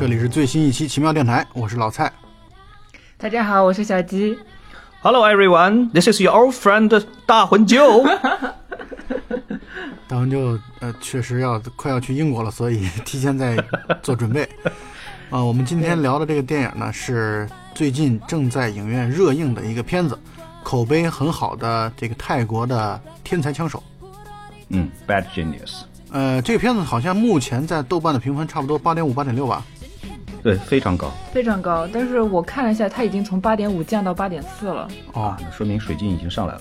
这里是最新一期奇妙电台，我是老蔡。大家好，我是小鸡。Hello everyone, this is your old friend 大魂舅。大魂舅呃确实要快要去英国了，所以提前在做准备。啊、我们今天聊的这个电影呢，是最近正在影院热映的一个片子，口碑很好的这个泰国的天才枪手。嗯，Bad Genius，呃，这个片子好像目前在豆瓣的评分差不多八点五、八点六吧。对，非常高非常高，但是我看了一下，它已经从八点五降到八点四了。哦啊，，那说明水晶已经上来了。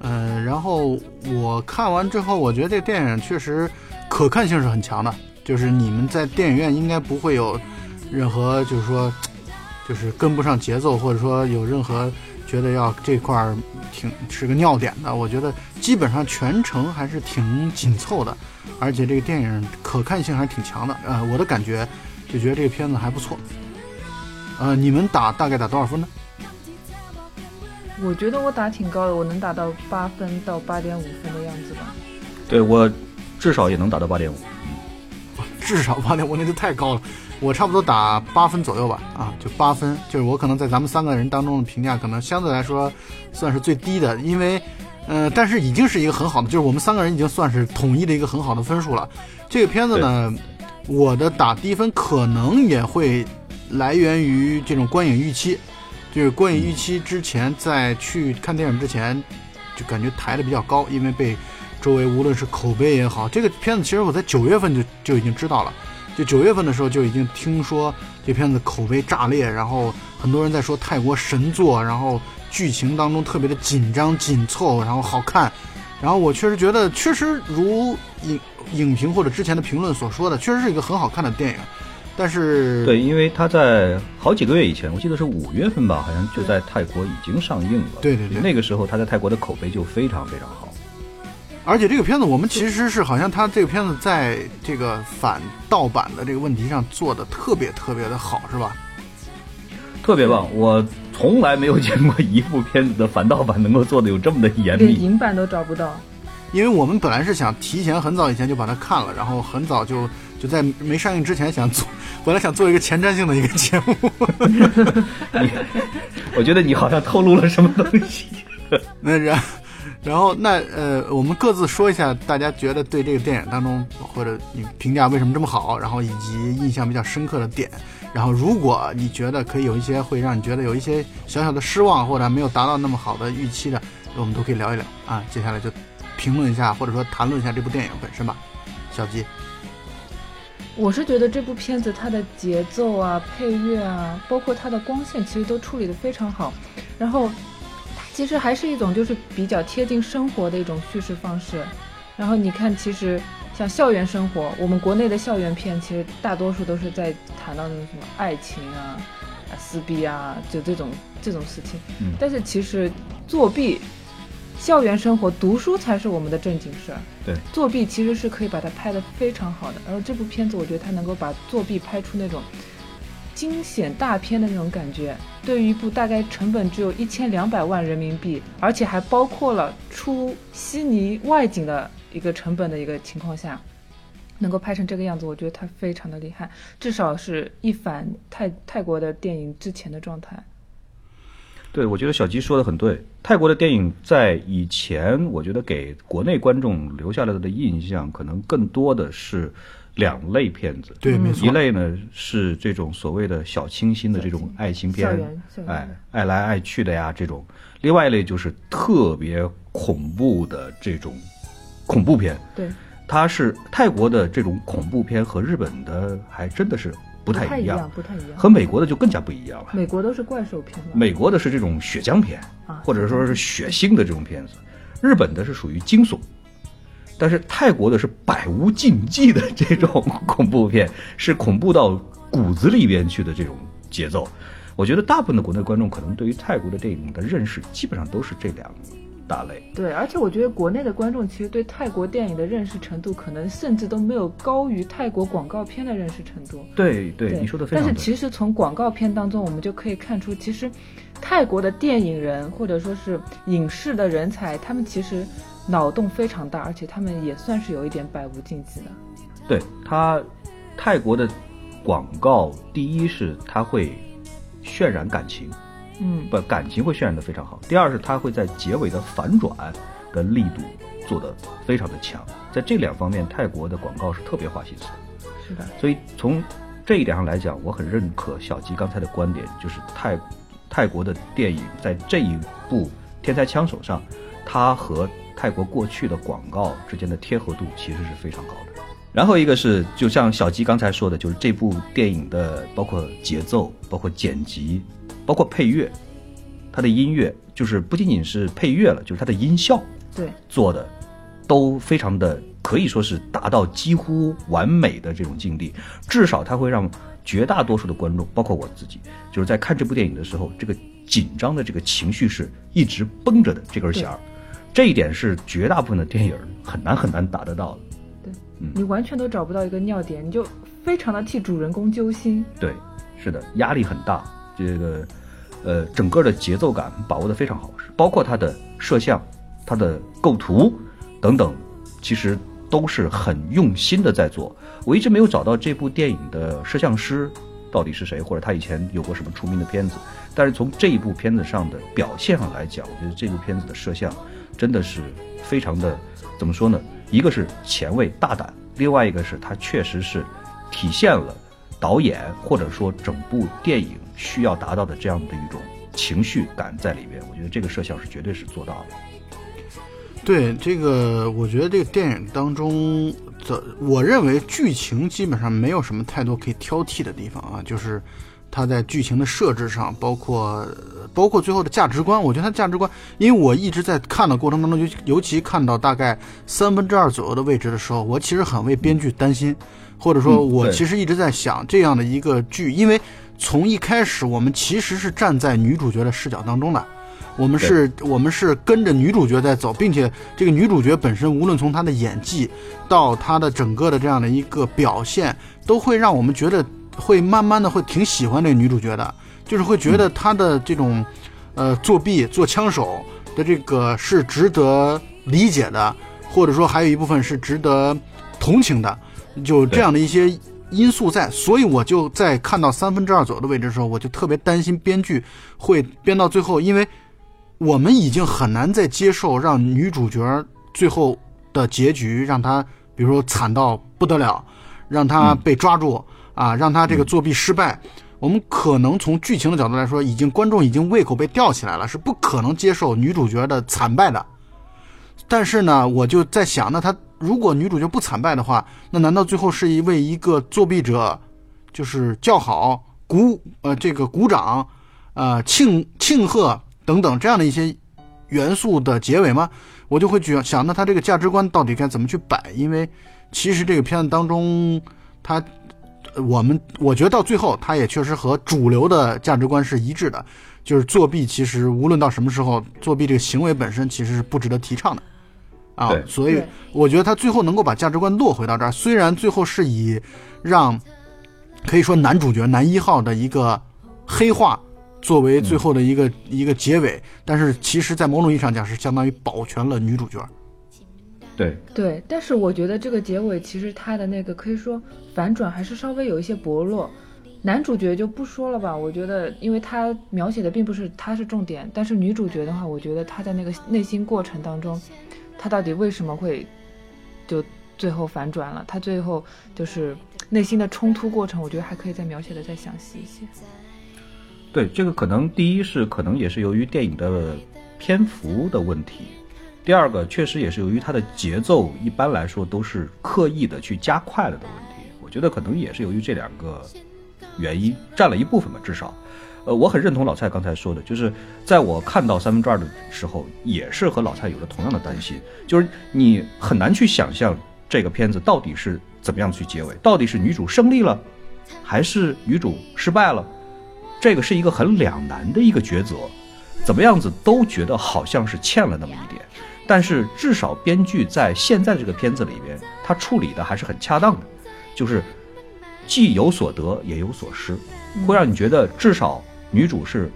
呃，然后我看完之后，我觉得这个电影确实可看性是很强的，就是你们在电影院应该不会有任何就是说就是跟不上节奏，或者说有任何觉得要这块儿挺是个尿点的。我觉得基本上全程还是挺紧凑的，而且这个电影可看性还是挺强的。呃，我的感觉就觉得这个片子还不错。呃，你们打大概打多少分呢？我觉得我打挺高的，我能打到八分到八点五分的样子吧。对我至少也能打到八点五。至少八点五，那就太高了。我差不多打八分左右吧，啊，就八分，就是我可能在咱们三个人当中的评价，可能相对来说算是最低的，因为，呃，但是已经是一个很好的，就是我们三个人已经算是统一的一个很好的分数了。这个片子呢，我的打低分可能也会来源于这种观影预期，就是观影预期之前在去看电影之前，就感觉抬的比较高，因为被周围无论是口碑也好，这个片子其实我在九月份就就已经知道了。就九月份的时候就已经听说这片子口碑炸裂，然后很多人在说泰国神作，然后剧情当中特别的紧张紧凑，然后好看，然后我确实觉得确实如影影评或者之前的评论所说的，确实是一个很好看的电影，但是对，因为他在好几个月以前，我记得是五月份吧，好像就在泰国已经上映了。对对对那个时候他在泰国的口碑就非常非常好。而且这个片子我们其实是好像他这个片子在这个反盗版的这个问题上做的特别特别的好，是吧？特别棒，我从来没有见过一部片子的反盗版能够做的有这么的严连密。银版都找不到。因为我们本来是想提前很早以前就把它看了，然后很早就就在没上映之前想做，本来想做一个前瞻性的一个节目。我觉得你好像透露了什么东西。那然然后那呃，我们各自说一下大家觉得对这个电影当中或者你评价为什么这么好，然后以及印象比较深刻的点。然后如果你觉得可以有一些会让你觉得有一些小小的失望或者没有达到那么好的预期的，我们都可以聊一聊啊。接下来就评论一下或者说谈论一下这部电影本身吧。小鸡，我是觉得这部片子它的节奏啊、配乐啊，包括它的光线，其实都处理得非常好。然后，它其实还是一种就是比较贴近生活的一种叙事方式。然后你看，其实像校园生活，我们国内的校园片，其实大多数都是在谈到那种什么爱情啊、啊撕逼啊，就这种这种事情。嗯但是其实作弊、校园生活、读书才是我们的正经事儿。对，作弊其实是可以把它拍得非常好的。然后这部片子，我觉得它能够把作弊拍出那种惊险大片的那种感觉。对于一部大概成本只有一千两百万人民币，而且还包括了出悉尼外景的一个成本的一个情况下，能够拍成这个样子，我觉得它非常的厉害，至少是一反泰泰国的电影之前的状态。对，我觉得小吉说的很对。泰国的电影在以前，我觉得给国内观众留下来的印象，可能更多的是两类片子。对，没错一，类呢是这种所谓的小清新的这种爱情片哎，爱来爱去的呀这种；另外一类就是特别恐怖的这种恐怖片。对，它是泰国的这种恐怖片和日本的还真的是不太一样不太一样。和美国的就更加不一样了。美国都是怪兽片嘛，美国的是这种血浆片啊，或者说是血腥的这种片子，日本的是属于惊悚，但是泰国的是百无禁忌的这种恐怖片，是恐怖到骨子里边去的这种节奏。我觉得大部分的国内观众可能对于泰国的电影的认识，基本上都是这两大类。对，而且我觉得国内的观众其实对泰国电影的认识程度，可能甚至都没有高于泰国广告片的认识程度。对对，你说的非常对。但是其实从广告片当中，我们就可以看出，其实泰国的电影人或者说是影视的人才，他们其实脑洞非常大，而且他们也算是有一点百无禁忌的。对他，泰国的广告，第一是他会渲染感情，嗯，不，感情会渲染的非常好。第二是它会在结尾的反转跟力度做得非常的强，在这两方面，泰国的广告是特别花心思的。是的，所以从这一点上来讲，我很认可小吉刚才的观点，就是泰泰国的电影在这一部《天才枪手》上，它和泰国过去的广告之间的贴合度其实是非常高的。然后一个是，就像小吉刚才说的，就是这部电影的包括节奏、包括剪辑、包括配乐，它的音乐就是不仅仅是配乐了，就是它的音效对，做的都非常的可以说是达到几乎完美的这种境地，至少它会让绝大多数的观众，包括我自己，就是在看这部电影的时候，这个紧张的这个情绪是一直绷着的这根弦儿，这一点是绝大部分的电影很难很难达得到的。你完全都找不到一个尿点，你就非常的替主人公揪心。对，是的，压力很大。这个，呃，整个的节奏感把握的非常好，包括它的摄像、它的构图等等，其实都是很用心的在做。我一直没有找到这部电影的摄像师到底是谁，或者他以前有过什么出名的片子。但是从这一部片子上的表现上来讲，我觉得这部片子的摄像真的是非常的，怎么说呢？一个是前卫大胆，另外一个是它确实是体现了导演或者说整部电影需要达到的这样的一种情绪感在里边。我觉得这个摄像是绝对是做到的。对这个，我觉得这个电影当中的，我认为剧情基本上没有什么太多可以挑剔的地方啊，就是它在剧情的设置上，包括包括最后的价值观，我觉得它价值观，因为我一直在看的过程当中，尤尤其看到大概三分之二左右的位置的时候，我其实很为编剧担心，或者说，我其实一直在想这样的一个剧，因为从一开始我们其实是站在女主角的视角当中的。我们是，我们是跟着女主角在走，并且这个女主角本身，无论从她的演技到她的整个的这样的一个表现，都会让我们觉得会慢慢的会挺喜欢这个女主角的，就是会觉得她的这种，呃，作弊做枪手的这个是值得理解的，或者说还有一部分是值得同情的，就这样的一些因素在，所以我就在看到三分之二左右的位置的时候，我就特别担心编剧会编到最后，因为我们已经很难再接受让女主角最后的结局让她，比如说惨到不得了，让她被抓住、啊，让她这个作弊失败。我们可能从剧情的角度来说，已经观众已经胃口被吊起来了，是不可能接受女主角的惨败的。但是呢，我就在想，那她如果女主角不惨败的话，那难道最后是一位一个作弊者，就是叫好、鼓呃这个鼓掌，呃庆庆贺等等这样的一些元素的结尾吗？我就会觉想，那他这个价值观到底该怎么去摆？因为其实这个片子当中，他我们我觉得到最后，他也确实和主流的价值观是一致的，就是作弊其实无论到什么时候，作弊这个行为本身其实是不值得提倡的。啊，所以我觉得他最后能够把价值观落回到这儿，虽然最后是以让可以说男主角男一号的一个黑化作为最后的一个、一个结尾，但是其实，在某种意义上讲，是相当于保全了女主角。对，对，但是我觉得这个结尾其实他的那个可以说反转还是稍微有一些薄弱。男主角就不说了吧，我觉得，因为他描写的并不是他是重点，但是女主角的话，我觉得她在那个内心过程当中，他到底为什么会就最后反转了？他最后就是内心的冲突过程，我觉得还可以再描写的再详细一些。对，这个可能第一是可能也是由于电影的篇幅的问题，第二个确实也是由于它的节奏一般来说都是刻意的去加快了的问题。我觉得可能也是由于这两个原因占了一部分吧，至少。呃，我很认同老蔡刚才说的，就是在我看到三分之二的时候，也是和老蔡有着同样的担心，就是你很难去想象这个片子到底是怎么样去结尾，到底是女主胜利了，还是女主失败了？这个是一个很两难的一个抉择，怎么样子都觉得好像是欠了那么一点，但是至少编剧在现在这个片子里边，他处理的还是很恰当的，就是既有所得也有所失，会让你觉得至少女主是，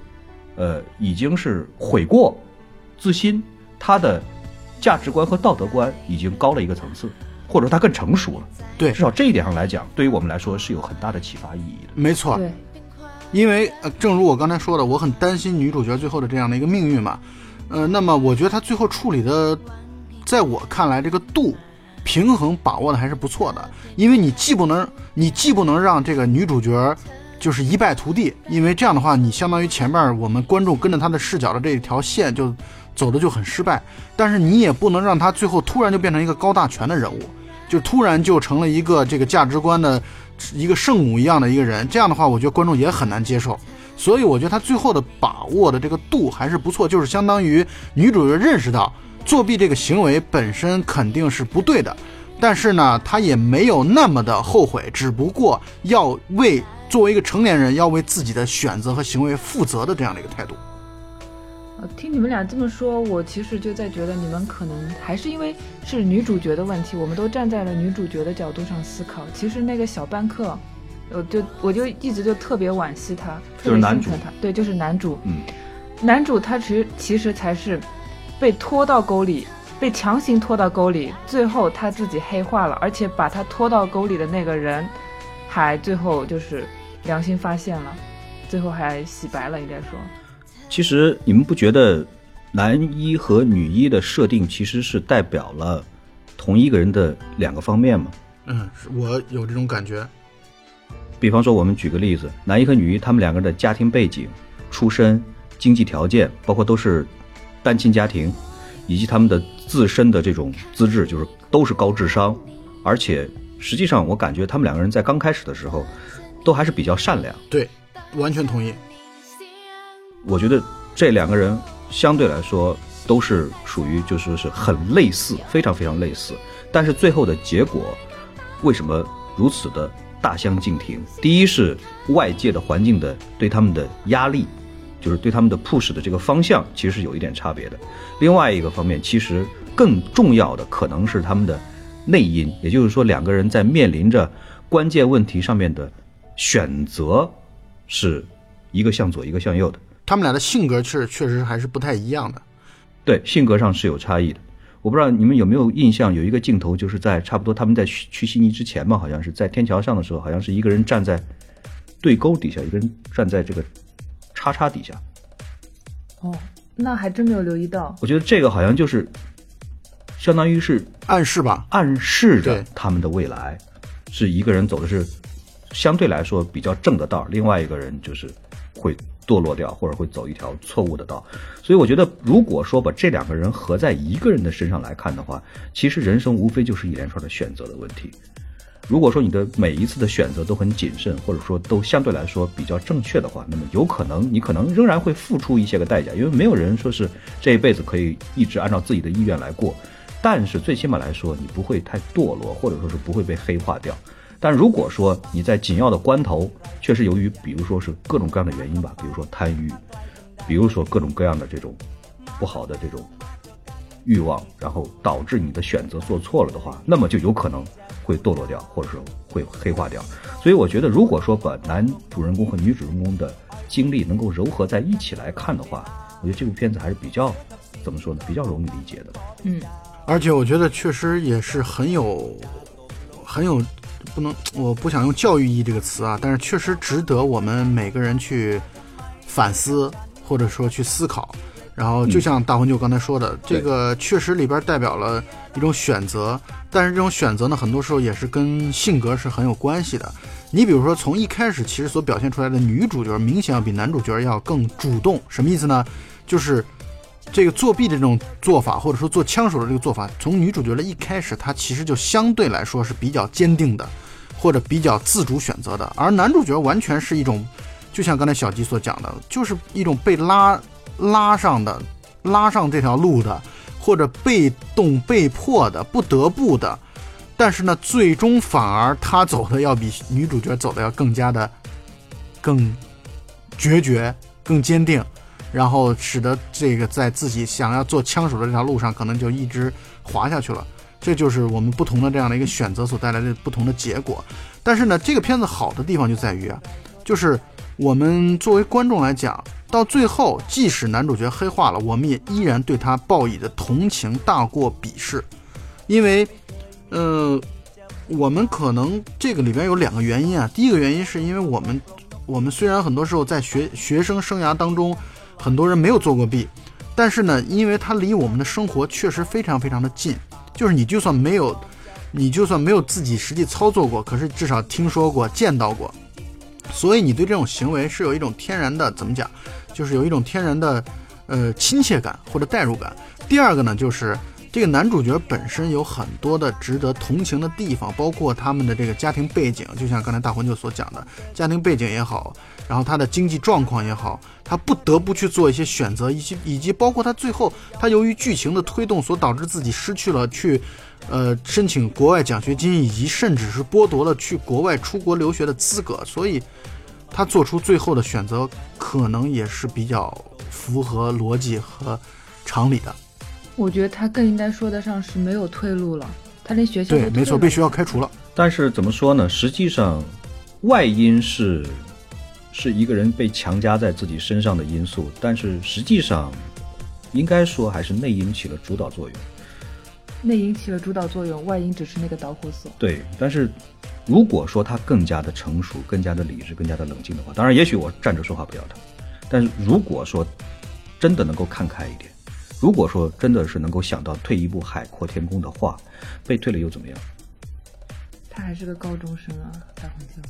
呃，已经是悔过、自新，她的价值观和道德观已经高了一个层次，或者说她更成熟了。对至少这一点上来讲，对于我们来说是有很大的启发意义的。没错，因为呃，正如我刚才说的，我很担心女主角最后的这样的一个命运嘛。呃，那么我觉得她最后处理的，在我看来，这个度平衡把握的还是不错的。因为你既不能，你既不能让这个女主角就是一败涂地，因为这样的话，你相当于前面我们观众跟着他的视角的这一条线就走的就很失败。但是你也不能让他最后突然就变成一个高大全的人物，就突然就成了一个这个价值观的一个圣母一样的一个人，这样的话，我觉得观众也很难接受。所以我觉得他最后的把握的这个度还是不错，就是相当于女主角认识到作弊这个行为本身肯定是不对的，但是呢，她也没有那么的后悔，只不过要为作为一个成年人要为自己的选择和行为负责的这样的一个态度。呃听你们俩这么说，我其实就在觉得你们可能还是因为是女主角的问题，我们都站在了女主角的角度上思考。其实那个小班克，我就我就一直就特别惋惜他，特别就是男主心疼他。对，就是男主。嗯，男主他其实其实才是被拖到沟里，被强行拖到沟里，最后他自己黑化了，而且把他拖到沟里的那个人，还最后就是良心发现了，最后还洗白了，应该说。其实你们不觉得男一和女一的设定其实是代表了同一个人的两个方面吗？嗯，我有这种感觉。比方说，我们举个例子，男一和女一他们两个人的家庭背景、出身、经济条件，包括都是单亲家庭，以及他们的自身的这种资质，就是都是高智商，而且实际上我感觉他们两个人在刚开始的时候都还是比较善良。对，完全同意。我觉得这两个人相对来说都是属于就是是很类似，非常非常类似，但是最后的结果为什么如此的大相径庭？第一是外界的环境的对他们的压力，就是对他们的 push 的这个方向其实是有一点差别的。另外一个方面，其实更重要的可能是他们的内因，也就是说两个人在面临着关键问题上面的选择是一个向左一个向右的。他们俩的性格确确实还是不太一样的。对，性格上是有差异的。我不知道你们有没有印象，有一个镜头就是在差不多他们在去去悉尼之前吧，好像是在天桥上的时候，好像是一个人站在对沟底下，一个人站在这个叉叉底下。哦，那还真没有留意到。我觉得这个好像就是相当于是暗示吧，暗示着他们的未来是一个人走的是相对来说比较正的道，另外一个人就是会堕落掉，或者会走一条错误的道。所以我觉得，如果说把这两个人合在一个人的身上来看的话，其实人生无非就是一连串的选择的问题。如果说你的每一次的选择都很谨慎，或者说都相对来说比较正确的话，那么有可能你可能仍然会付出一些个代价，因为没有人说是这一辈子可以一直按照自己的意愿来过。但是最起码来说，你不会太堕落，或者说是不会被黑化掉。但如果说你在紧要的关头，确实由于比如说是各种各样的原因吧，比如说贪欲，比如说各种各样的这种不好的这种欲望，然后导致你的选择做错了的话，那么就有可能会堕落掉，或者说会黑化掉。所以我觉得，如果说把男主人公和女主人公的经历能够糅合在一起来看的话，我觉得这部片子还是比较怎么说呢，比较容易理解的。嗯，而且我觉得确实也是很有很有不能，我不想用教育意义这个词啊，但是确实值得我们每个人去反思，或者说去思考。然后就像大红舅刚才说的，这个确实里边代表了一种选择，但是这种选择呢，很多时候也是跟性格是很有关系的。你比如说，从一开始其实所表现出来的女主角，明显要比男主角要更主动，什么意思呢？就是这个作弊的这种做法，或者说做枪手的这个做法，从女主角的一开始，她其实就相对来说是比较坚定的，或者比较自主选择的，而男主角完全是一种，就像刚才小吉所讲的，就是一种被拉拉上的，拉上这条路的，或者被动被迫的，不得不的。但是呢，最终反而他走的要比女主角走的要更加的更决绝、更坚定，然后使得这个在自己想要做枪手的这条路上，可能就一直滑下去了。这就是我们不同的这样的一个选择所带来的不同的结果。但是呢，这个片子好的地方就在于啊，就是我们作为观众来讲，到最后，即使男主角黑化了，我们也依然对他报以的同情大过鄙视，因为嗯、我们可能这个里边有两个原因啊。第一个原因是因为我们，我们虽然很多时候在学学生生涯当中，很多人没有做过弊，但是呢，因为它离我们的生活确实非常非常的近，就是你就算没有，你就算没有自己实际操作过，可是至少听说过、见到过，所以你对这种行为是有一种天然的怎么讲，就是有一种天然的呃亲切感或者代入感。第二个呢，就是这个男主角本身有很多的值得同情的地方，包括他们的这个家庭背景，就像刚才大魂就所讲的，家庭背景也好，然后他的经济状况也好，他不得不去做一些选择，以及以及包括他最后他由于剧情的推动所导致自己失去了去。呃，申请国外奖学金，以及甚至是剥夺了去国外出国留学的资格，所以他做出最后的选择，可能也是比较符合逻辑和常理的。我觉得他更应该说得上是没有退路了，他连学校对，没错，被学校开除了。但是怎么说呢？实际上，外因是是一个人被强加在自己身上的因素，但是实际上，应该说还是内因起了主导作用。内因起了主导作用，外因只是那个导火索。对，但是如果说他更加的成熟、更加的理智、更加的冷静的话，当然，也许我站着说话不腰疼。但是如果说真的能够看开一点，如果说真的是能够想到退一步海阔天空的话，被退了又怎么样？他还是个高中生啊，大混秀。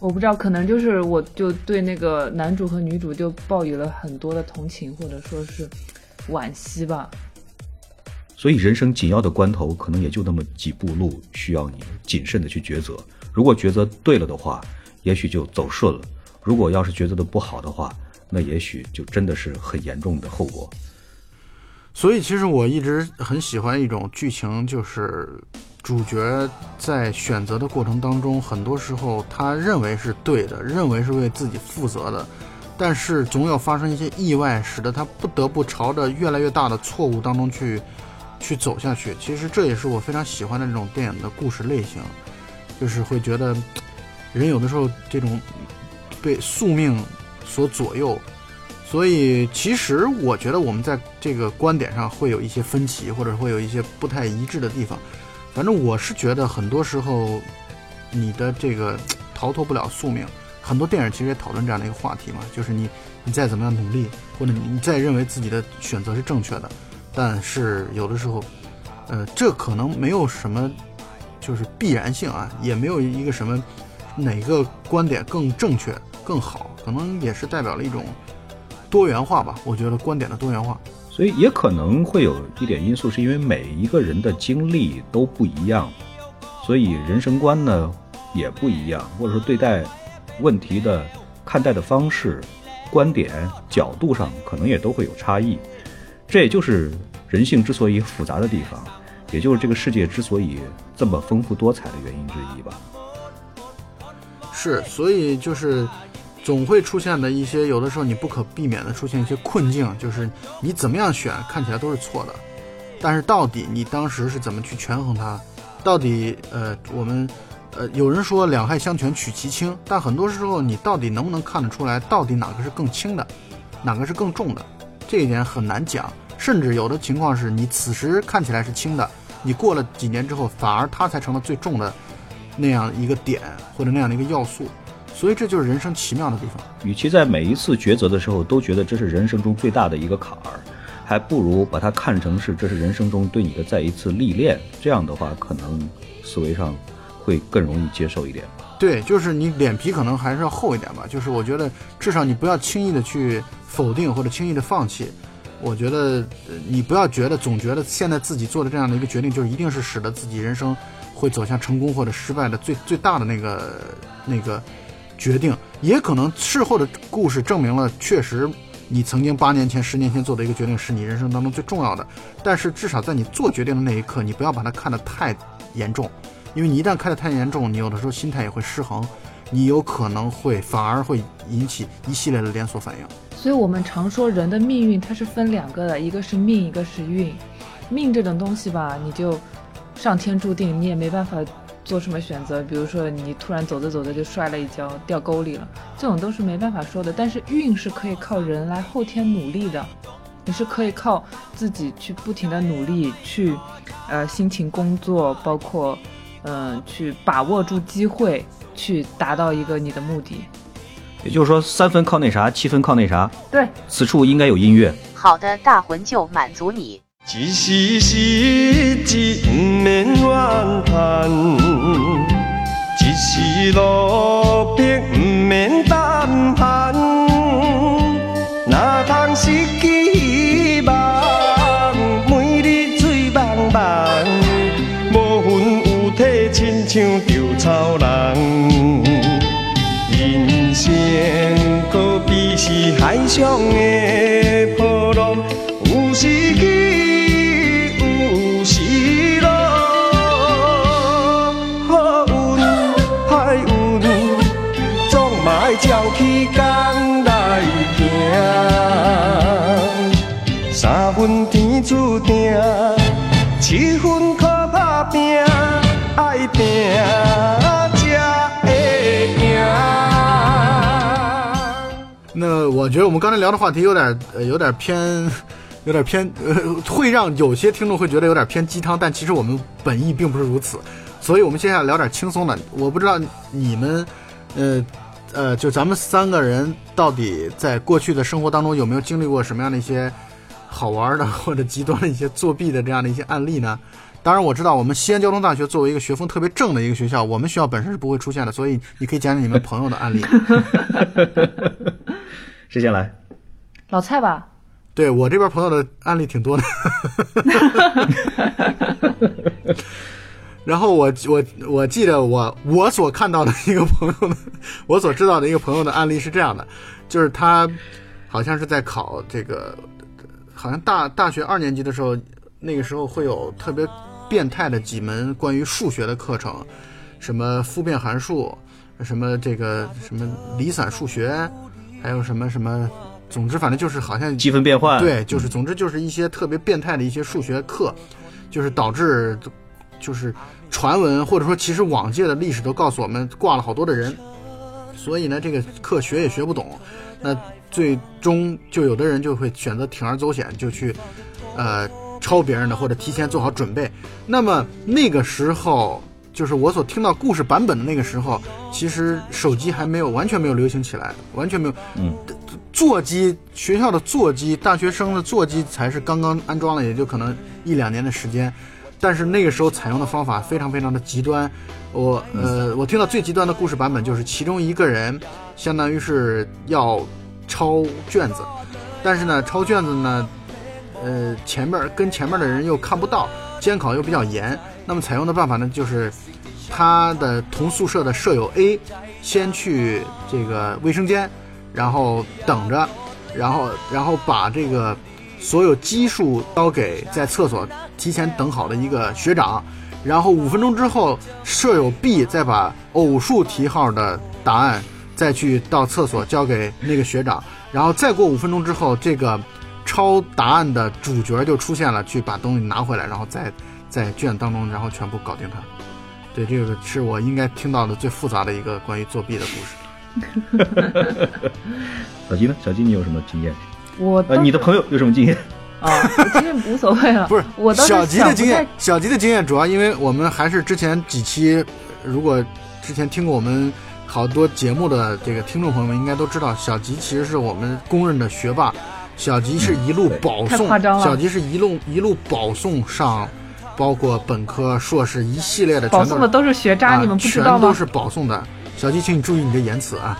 我不知道，可能就是我就对那个男主和女主就抱有了很多的同情，或者说是惋惜吧。所以人生紧要的关头，可能也就那么几步路，需要你谨慎的去抉择。如果抉择对了的话，也许就走顺了；如果要是抉择的不好的话，那也许就真的是很严重的后果。所以，其实我一直很喜欢一种剧情，就是主角在选择的过程当中，很多时候他认为是对的，认为是为自己负责的，但是总有发生一些意外，使得他不得不朝着越来越大的错误当中去去走下去。其实这也是我非常喜欢的这种电影的故事类型，就是会觉得人有的时候这种被宿命所左右。所以，其实我觉得我们在这个观点上会有一些分歧，或者会有一些不太一致的地方。反正我是觉得，很多时候你的这个逃脱不了宿命。很多电影其实也讨论这样的一个话题嘛，就是你你再怎么样努力，或者你再认为自己的选择是正确的，但是有的时候，呃，这可能没有什么就是必然性啊，也没有一个什么哪个观点更正确更好，可能也是代表了一种。多元化吧，我觉得观点的多元化，所以也可能会有一点因素，是因为每一个人的经历都不一样，所以人生观呢也不一样，或者说对待问题的看待的方式、观点角度上可能也都会有差异。这也就是人性之所以复杂的地方，也就是这个世界之所以这么丰富多彩的原因之一吧。是，所以就是。总会出现的一些，有的时候你不可避免的出现一些困境，就是你怎么样选看起来都是错的，但是到底你当时是怎么去权衡它？到底呃，我们呃，有人说两害相权取其轻，但很多时候你到底能不能看得出来，到底哪个是更轻的，哪个是更重的？这一点很难讲，甚至有的情况是你此时看起来是轻的，你过了几年之后，反而它才成了最重的那样一个点或者那样的一个要素。所以这就是人生奇妙的地方。与其在每一次抉择的时候都觉得这是人生中最大的一个坎儿，还不如把它看成是这是人生中对你的再一次历练。这样的话，可能思维上会更容易接受一点吧。对，就是你脸皮可能还是要厚一点吧。就是我觉得至少你不要轻易的去否定或者轻易的放弃。我觉得你不要觉得总觉得现在自己做的这样的一个决定，就是一定是使得自己人生会走向成功或者失败的最最大的那个那个。决定也可能事后的故事证明了，确实你曾经八年前、十年前做的一个决定是你人生当中最重要的。但是至少在你做决定的那一刻，你不要把它看得太严重，因为你一旦看得太严重，你有的时候心态也会失衡，你有可能会反而会引起一系列的连锁反应。所以我们常说人的命运它是分两个的，一个是命，一个是运。命这种东西吧，你就上天注定，你也没办法。做什么选择？比如说你突然走着走着就摔了一跤，掉沟里了，这种都是没办法说的。但是运是可以靠人来后天努力的。你是可以靠自己去不停的努力，去呃辛勤工作，包括嗯、呃去把握住机会，去达到一个你的目的。也就是说，三分靠那啥，七分靠那啥。对，此处应该有音乐。好的大魂就满足你。一时失志，不免怨叹；一时落魄，不免胆寒。哪通失去希望？每日醉茫茫，无魂有体，亲像稻草人。人生可比是海上的波浪，有时起，注定，七分靠打拼，爱拼才会赢。那我觉得我们刚才聊的话题有点有点偏，有点偏呃，会让有些听众会觉得有点偏鸡汤，但其实我们本意并不是如此，所以我们接下来聊点轻松的。我不知道你们，呃呃，就咱们三个人到底在过去的生活当中有没有经历过什么样的一些好玩的 或者极端的一些作弊的这样的一些案例呢？当然，我知道我们西安交通大学作为一个学风特别正的一个学校，我们学校本身是不会出现的，所以你可以讲讲你们朋友的案例。谁先来？老蔡吧，对我这边朋友的案例挺多的，然后我我我记得我我所看到的一个朋友的，我所知道的一个朋友的案例是这样的，就是他好像是在考这个，好像大大学二年级的时候，那个时候会有特别变态的几门关于数学的课程，什么复变函数，什么这个什么离散数学，还有什么什么，总之反正就是好像积分变换。对，就是总之就是一些特别变态的一些数学课，就是导致就是传闻或者说其实往届的历史都告诉我们挂了好多的人，所以呢这个课学也学不懂，那最终就有的人就会选择铤而走险，就去呃抄别人的或者提前做好准备。那么那个时候。就是我所听到故事版本的那个时候，其实手机还没有完全没有流行起来，完全没有。嗯，座机学校的座机，大学生的座机才是刚刚安装了，也就可能一两年的时间。但是那个时候采用的方法非常非常的极端。我呃，我听到最极端的故事版本就是其中一个人，相当于是要抄卷子，但是呢，抄卷子呢，呃，前面跟前面的人又看不到，监考又比较严。那么采用的办法呢，就是他的同宿舍的舍友 A 先去这个卫生间，然后等着，然后然后把这个所有奇数交给在厕所提前等好的一个学长，然后五分钟之后，舍友 B 再把偶数题号的答案再去到厕所交给那个学长，然后再过五分钟之后，这个抄答案的主角就出现了，去把东西拿回来，然后再。在卷当中，然后全部搞定它。对，这个是我应该听到的最复杂的一个关于作弊的故事。小鸡呢？小鸡，你有什么经验？我呃，你的朋友有什么经验？啊，其实无所谓了。不是，我小吉的经验，小吉的经验主要因为我们还是之前几期，如果之前听过我们好多节目的这个听众朋友们应该都知道，小吉其实是我们公认的学霸。小吉是一路保送，小吉是一路一路保送上。包括本科、硕士一系列的，保送的都是学渣，啊、你们不知道吗？全都是保送的。小吉，请你注意你的言辞啊，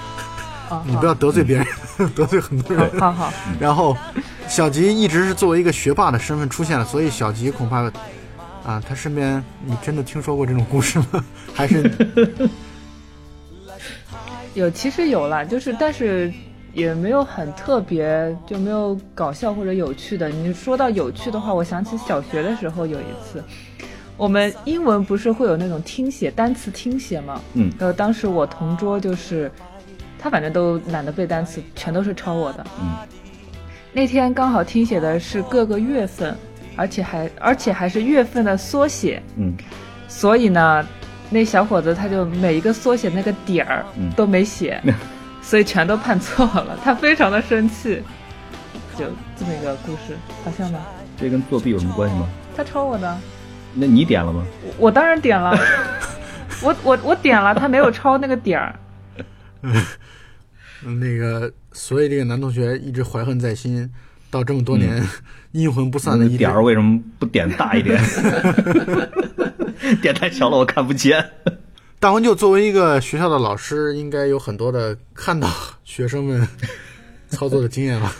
哦、你不要得罪别人，得罪很多人。好好。然后，小吉一直是作为一个学霸的身份出现了，所以小吉恐怕啊，他身边你真的听说过这种故事吗？还是有？其实有啦，就是但是。也没有很特别，就没有搞笑或者有趣的。你说到有趣的话，我想起小学的时候有一次，我们英文不是会有那种听写单词听写吗？嗯，然后当时我同桌就是，他反正都懒得背单词，全都是抄我的。嗯，那天刚好听写的是各个月份，而且还而且还是月份的缩写。嗯，所以呢，那小伙子他就每一个缩写那个点儿都没写。嗯所以全都判错了，他非常的生气，就这么一个故事，好像吧？这跟作弊有什么关系吗？他抄我的，那你点了吗？我我当然点了，我 我我点了，他没有抄那个点儿。嗯 那个，所以这个男同学一直怀恨在心，到这么多年、阴魂不散的一点儿为什么不点大一点？点太小了，我看不见。大文就作为一个学校的老师，应该有很多的看到学生们操作的经验吧？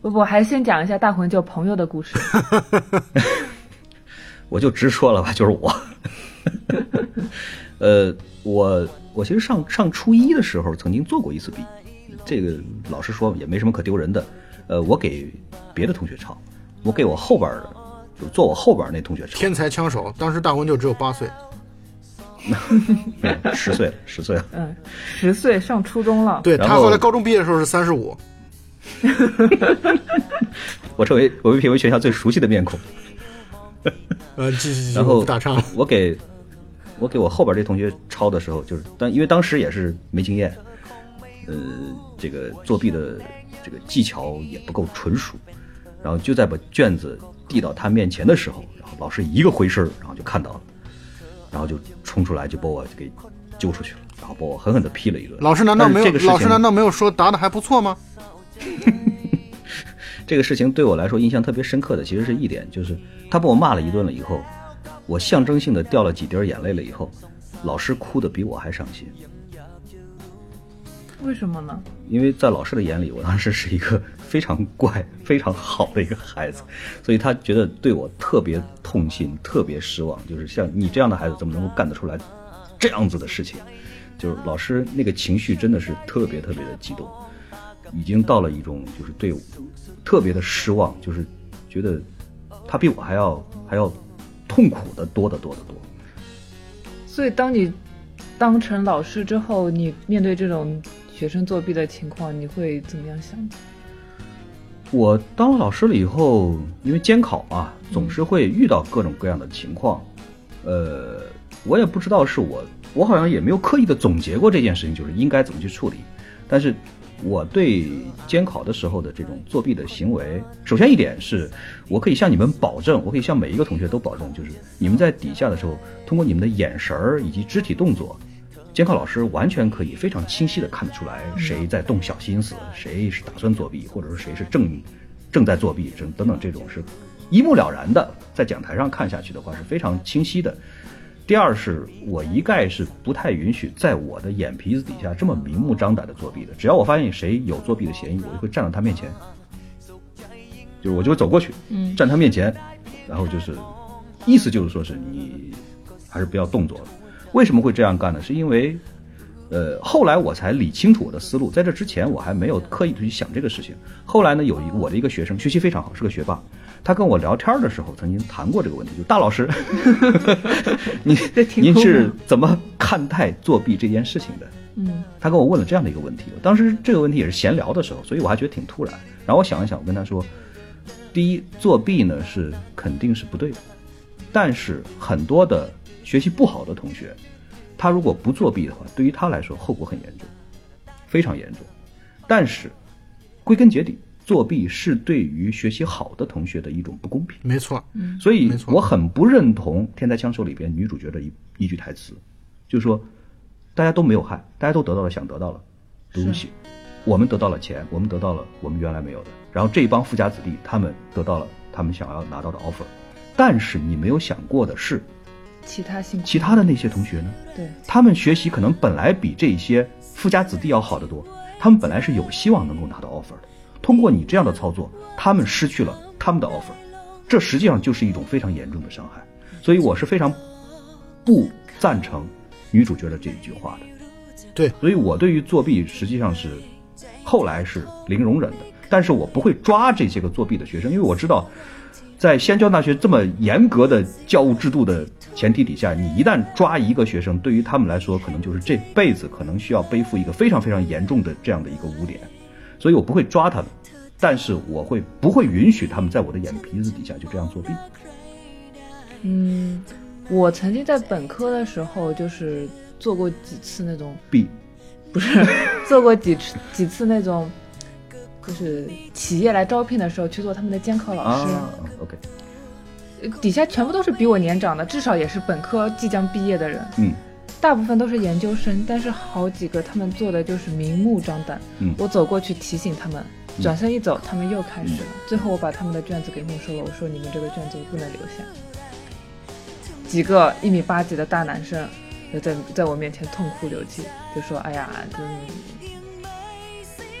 不 不，还先讲一下大魂舅朋友的故事。我就直说了吧，就是我。呃，我我其实上上初一的时候曾经做过一次弊，这个老实说也没什么可丢人的。呃，我给别的同学抄，我给我后边的，就是坐我后边那同学抄，天才枪手，当时大文就只有八岁，嗯 十岁了，十岁了。嗯，十岁上初中了。对他后来高中毕业的时候是三十五，我成为我被评为学校最熟悉的面孔。呃，继续继续，然后我不打岔。我给我给我后边这同学抄的时候，就是当因为当时也是没经验，呃，这个作弊的这个技巧也不够纯熟，然后就在把卷子递到他面前的时候，然后老师一个回身儿，然后就看到了，然后就冲出来就把我给揪出去了，然后把我狠狠的批了一顿。老师难道没有？老师难道没有说答的还不错吗？这个事情对我来说印象特别深刻的，其实是一点，就是他把我骂了一顿了以后，我象征性的掉了几滴眼泪了以后，老师哭的比我还伤心，为什么呢？因为在老师的眼里，我当时是一个非常乖、非常好的一个孩子，所以他觉得对我特别痛心、特别失望，就是像你这样的孩子怎么能够干得出来这样子的事情？就是老师那个情绪真的是特别特别的激动，已经到了一种就是对我特别的失望，就是觉得他比我还要还要痛苦的多得多得多。所以当你当成老师之后，你面对这种学生作弊的情况，你会怎么样想？我当了老师了以后，因为监考嘛，总是会遇到各种各样的情况。呃，我也不知道是我，我好像也没有刻意的总结过这件事情，就是应该怎么去处理。但是我对监考的时候的这种作弊的行为，首先一点是，我可以向你们保证，我可以向每一个同学都保证，就是你们在底下的时候，通过你们的眼神儿以及肢体动作，监考老师完全可以非常清晰的看得出来谁在动小心思，谁是打算作弊，或者说谁是正正在作弊，等等等这种是一目了然的，在讲台上看下去的话是非常清晰的。第二是我一概是不太允许在我的眼皮子底下这么明目张胆的作弊的。只要我发现谁有作弊的嫌疑，我就会站到他面前，就是我就会走过去，嗯站他面前，然后就是意思就是说是你还是不要动作了。为什么会这样干呢？是因为，呃，后来我才理清楚我的思路，在这之前我还没有刻意的去想这个事情。后来呢，有一我的一个学生学习非常好，是个学霸，他跟我聊天的时候曾经谈过这个问题，就大老师，您您是怎么看待作弊这件事情的？嗯他跟我问了这样的一个问题，当时这个问题也是闲聊的时候，所以我还觉得挺突然。然后我想一想，我跟他说，第一，作弊呢是肯定是不对的，但是很多的学习不好的同学，他如果不作弊的话，对于他来说后果很严重，非常严重。但是归根结底，作弊是对于学习好的同学的一种不公平。没错，所以我很不认同《天才枪手》里边女主角的一一句台词，就是说，大家都没有害，大家都得到了想得到了的东西，我们得到了钱，我们得到了我们原来没有的，然后这帮富家子弟他们得到了他们想要拿到的 offer，但是你没有想过的是，其他其他的那些同学呢？对，他们学习可能本来比这些富家子弟要好得多，他们本来是有希望能够拿到 offer 的。通过你这样的操作，他们失去了他们的 offer，这实际上就是一种非常严重的伤害。所以我是非常不赞成女主角的这一句话的。对，所以我对于作弊实际上是后来是零容忍的，但是我不会抓这些个作弊的学生，因为我知道，在西安交通大学这么严格的教务制度的前提底下，你一旦抓一个学生，对于他们来说，可能就是这辈子可能需要背负一个非常非常严重的这样的一个污点，所以我不会抓他们，但是我会不会允许他们在我的眼皮子底下就这样作弊？嗯，我曾经在本科的时候就是做过几次那种，弊不是 做过几次几次那种就是企业来招聘的时候去做他们的监考老师，啊，OK，呃底下全部都是比我年长的，至少也是本科即将毕业的人，嗯，大部分都是研究生，但是好几个他们做的就是明目张胆。嗯我走过去提醒他们，嗯转身一走，他们又开始了。最后我把他们的卷子给没收了，我说你们这个卷子我不能留下。几个一米八几的大男生就在在我面前痛哭流涕，就说：“哎呀，真，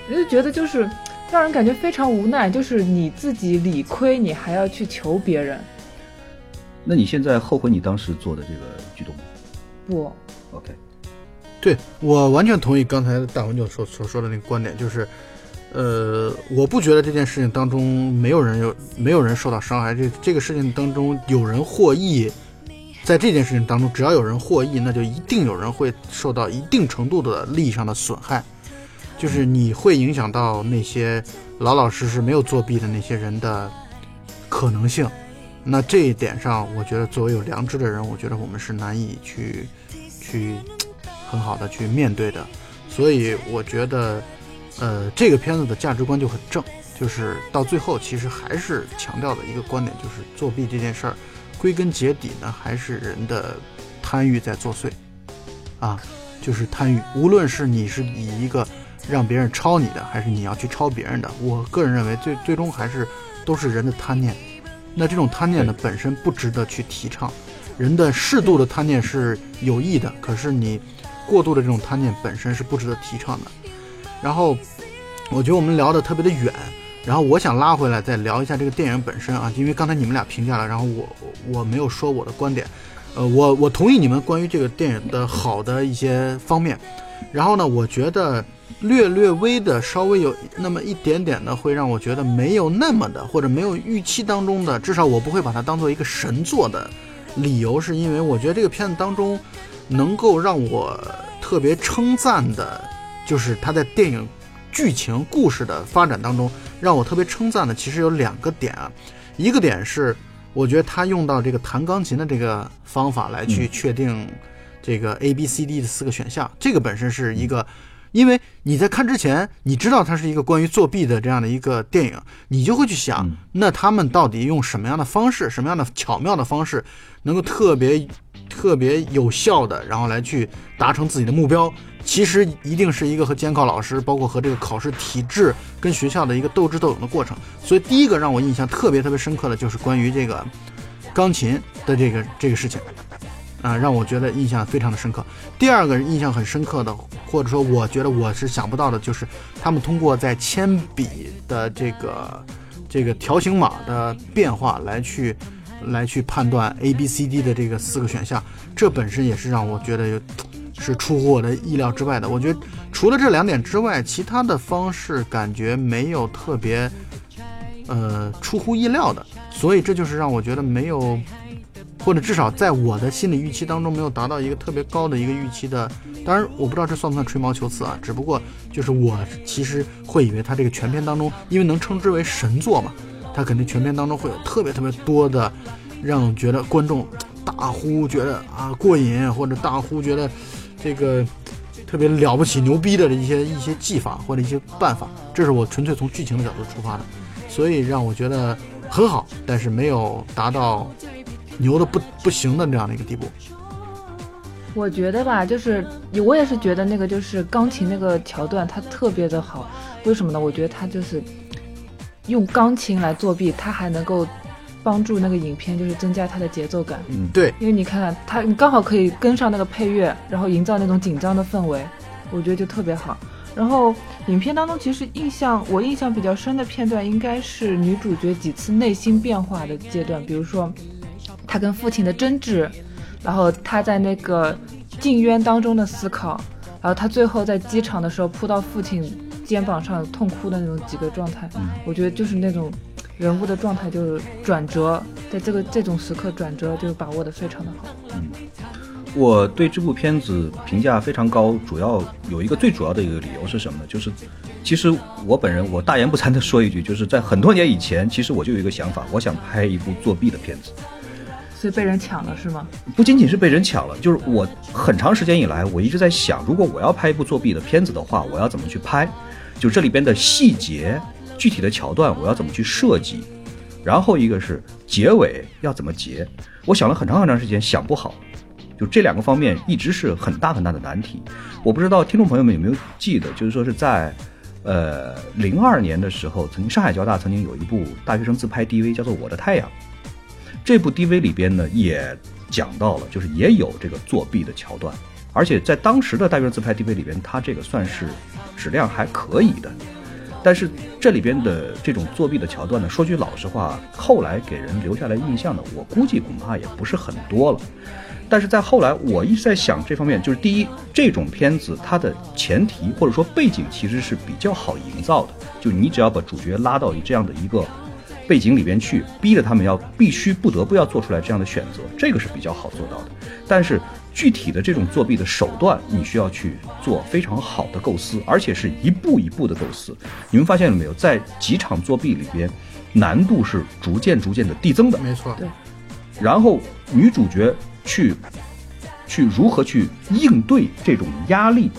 我就觉得就是让人感觉非常无奈，就是你自己理亏，你还要去求别人。那你现在后悔你当时做的这个举动吗不，？OK，对我完全同意刚才大文就所所说的那个观点，就是，呃，我不觉得这件事情当中没有人有没有人受到伤害，这这个事情当中有人获益，在这件事情当中，只要有人获益，那就一定有人会受到一定程度的利益上的损害，就是你会影响到那些老老实实没有作弊的那些人的可能性。那这一点上，我觉得作为有良知的人，我觉得我们是难以去去很好的去面对的。所以我觉得，呃，这个片子的价值观就很正，就是到最后其实还是强调的一个观点，就是作弊这件事儿，归根结底呢，还是人的贪欲在作祟，啊，就是贪欲。无论是你是以一个让别人抄你的，还是你要去抄别人的，我个人认为最最终还是都是人的贪念。那这种贪念呢，本身不值得去提倡。人的适度的贪念是有益的，可是你过度的这种贪念本身是不值得提倡的。然后，我觉得我们聊得特别的远，然后我想拉回来再聊一下这个电影本身啊，因为刚才你们俩评价了，然后我我没有说我的观点，呃，我我同意你们关于这个电影的好的一些方面，然后呢，我觉得略略微的稍微有那么一点点的会让我觉得没有那么的或者没有预期当中的，至少我不会把它当做一个神作的理由，是因为我觉得这个片子当中能够让我特别称赞的，就是它在电影剧情故事的发展当中，让我特别称赞的其实有两个点啊，一个点是我觉得他用到这个弹钢琴的这个方法来去确定这个 A B C D 的四个选项，这个本身是一个。因为你在看之前，你知道它是一个关于作弊的这样的一个电影，你就会去想嗯，那他们到底用什么样的方式，什么样的巧妙的方式，能够特别特别有效的，然后来去达成自己的目标。其实一定是一个和监考老师，包括和这个考试体制跟学校的一个斗智斗勇的过程。所以第一个让我印象特别特别深刻的就是关于这个钢琴的这个这个事情，啊、让我觉得印象非常的深刻。第二个印象很深刻的，或者说我觉得我是想不到的，就是他们通过在铅笔的这个这个条形码的变化来去来去判断 A B C D 的这个四个选项，这本身也是让我觉得是出乎我的意料之外的。我觉得除了这两点之外，其他的方式感觉没有特别呃出乎意料的，所以这就是让我觉得没有。或者至少在我的心理预期当中没有达到一个特别高的一个预期的，当然我不知道这算不算吹毛求疵啊，只不过就是我其实会以为它这个全片当中，因为能称之为神作嘛，它肯定全片当中会有特别特别多的，让觉得观众大呼觉得啊过瘾，或者大呼觉得这个特别了不起牛逼的一些一些技法或者一些办法，这是我纯粹从剧情的角度出发的，所以让我觉得很好，但是没有达到牛的不不行的这样的一个地步。我觉得吧，就是我也是觉得那个就是钢琴那个桥段，它特别的好。为什么呢？我觉得它就是用钢琴来作弊，它还能够帮助那个影片就是增加它的节奏感。嗯，对，因为你看看它，你刚好可以跟上那个配乐，然后营造那种紧张的氛围，我觉得就特别好。然后影片当中其实印象我印象比较深的片段，应该是女主角几次内心变化的阶段，比如说她跟父亲的争执，然后他在那个禁渊当中的思考，然后他最后在机场的时候扑到父亲肩膀上痛哭的那种几个状态，嗯我觉得就是那种人物的状态就是转折，在这个这种时刻转折就把握的非常的好。嗯我对这部片子评价非常高，主要有一个最主要的一个理由是什么呢？就是，其实我本人我大言不惭的说一句，就是在很多年以前，其实我就有一个想法，我想拍一部作弊的片子。所以被人抢了是吗？不仅仅是被人抢了，就是我很长时间以来，我一直在想，如果我要拍一部作弊的片子的话，我要怎么去拍？就这里边的细节具体的桥段我要怎么去设计，然后一个是结尾要怎么结，我想了很长很长时间想不好，就这两个方面一直是很大很大的难题。我不知道听众朋友们有没有记得，就是说是在。呃，零二年的时候，曾经上海交大曾经有一部大学生自拍 DV，叫做《我的太阳》。这部 DV 里边呢，也讲到了，就是也有这个作弊的桥段，而且在当时的大院自拍 DV 里边，它这个算是质量还可以的。但是这里边的这种作弊的桥段呢，说句老实话，后来给人留下来印象的，我估计恐怕也不是很多了。但是在后来，我一直在想这方面，就是第一，这种片子它的前提或者说背景其实是比较好营造的，就你只要把主角拉到这样的一个背景里边去，逼着他们要必须不得不要做出来这样的选择，这个是比较好做到的。但是具体的这种作弊的手段，你需要去做非常好的构思，而且是一步一步的构思。你们发现了没有，在几场作弊里边，难度是逐渐逐渐的递增的。没错，对。然后女主角。去，去如何去应对这种压力，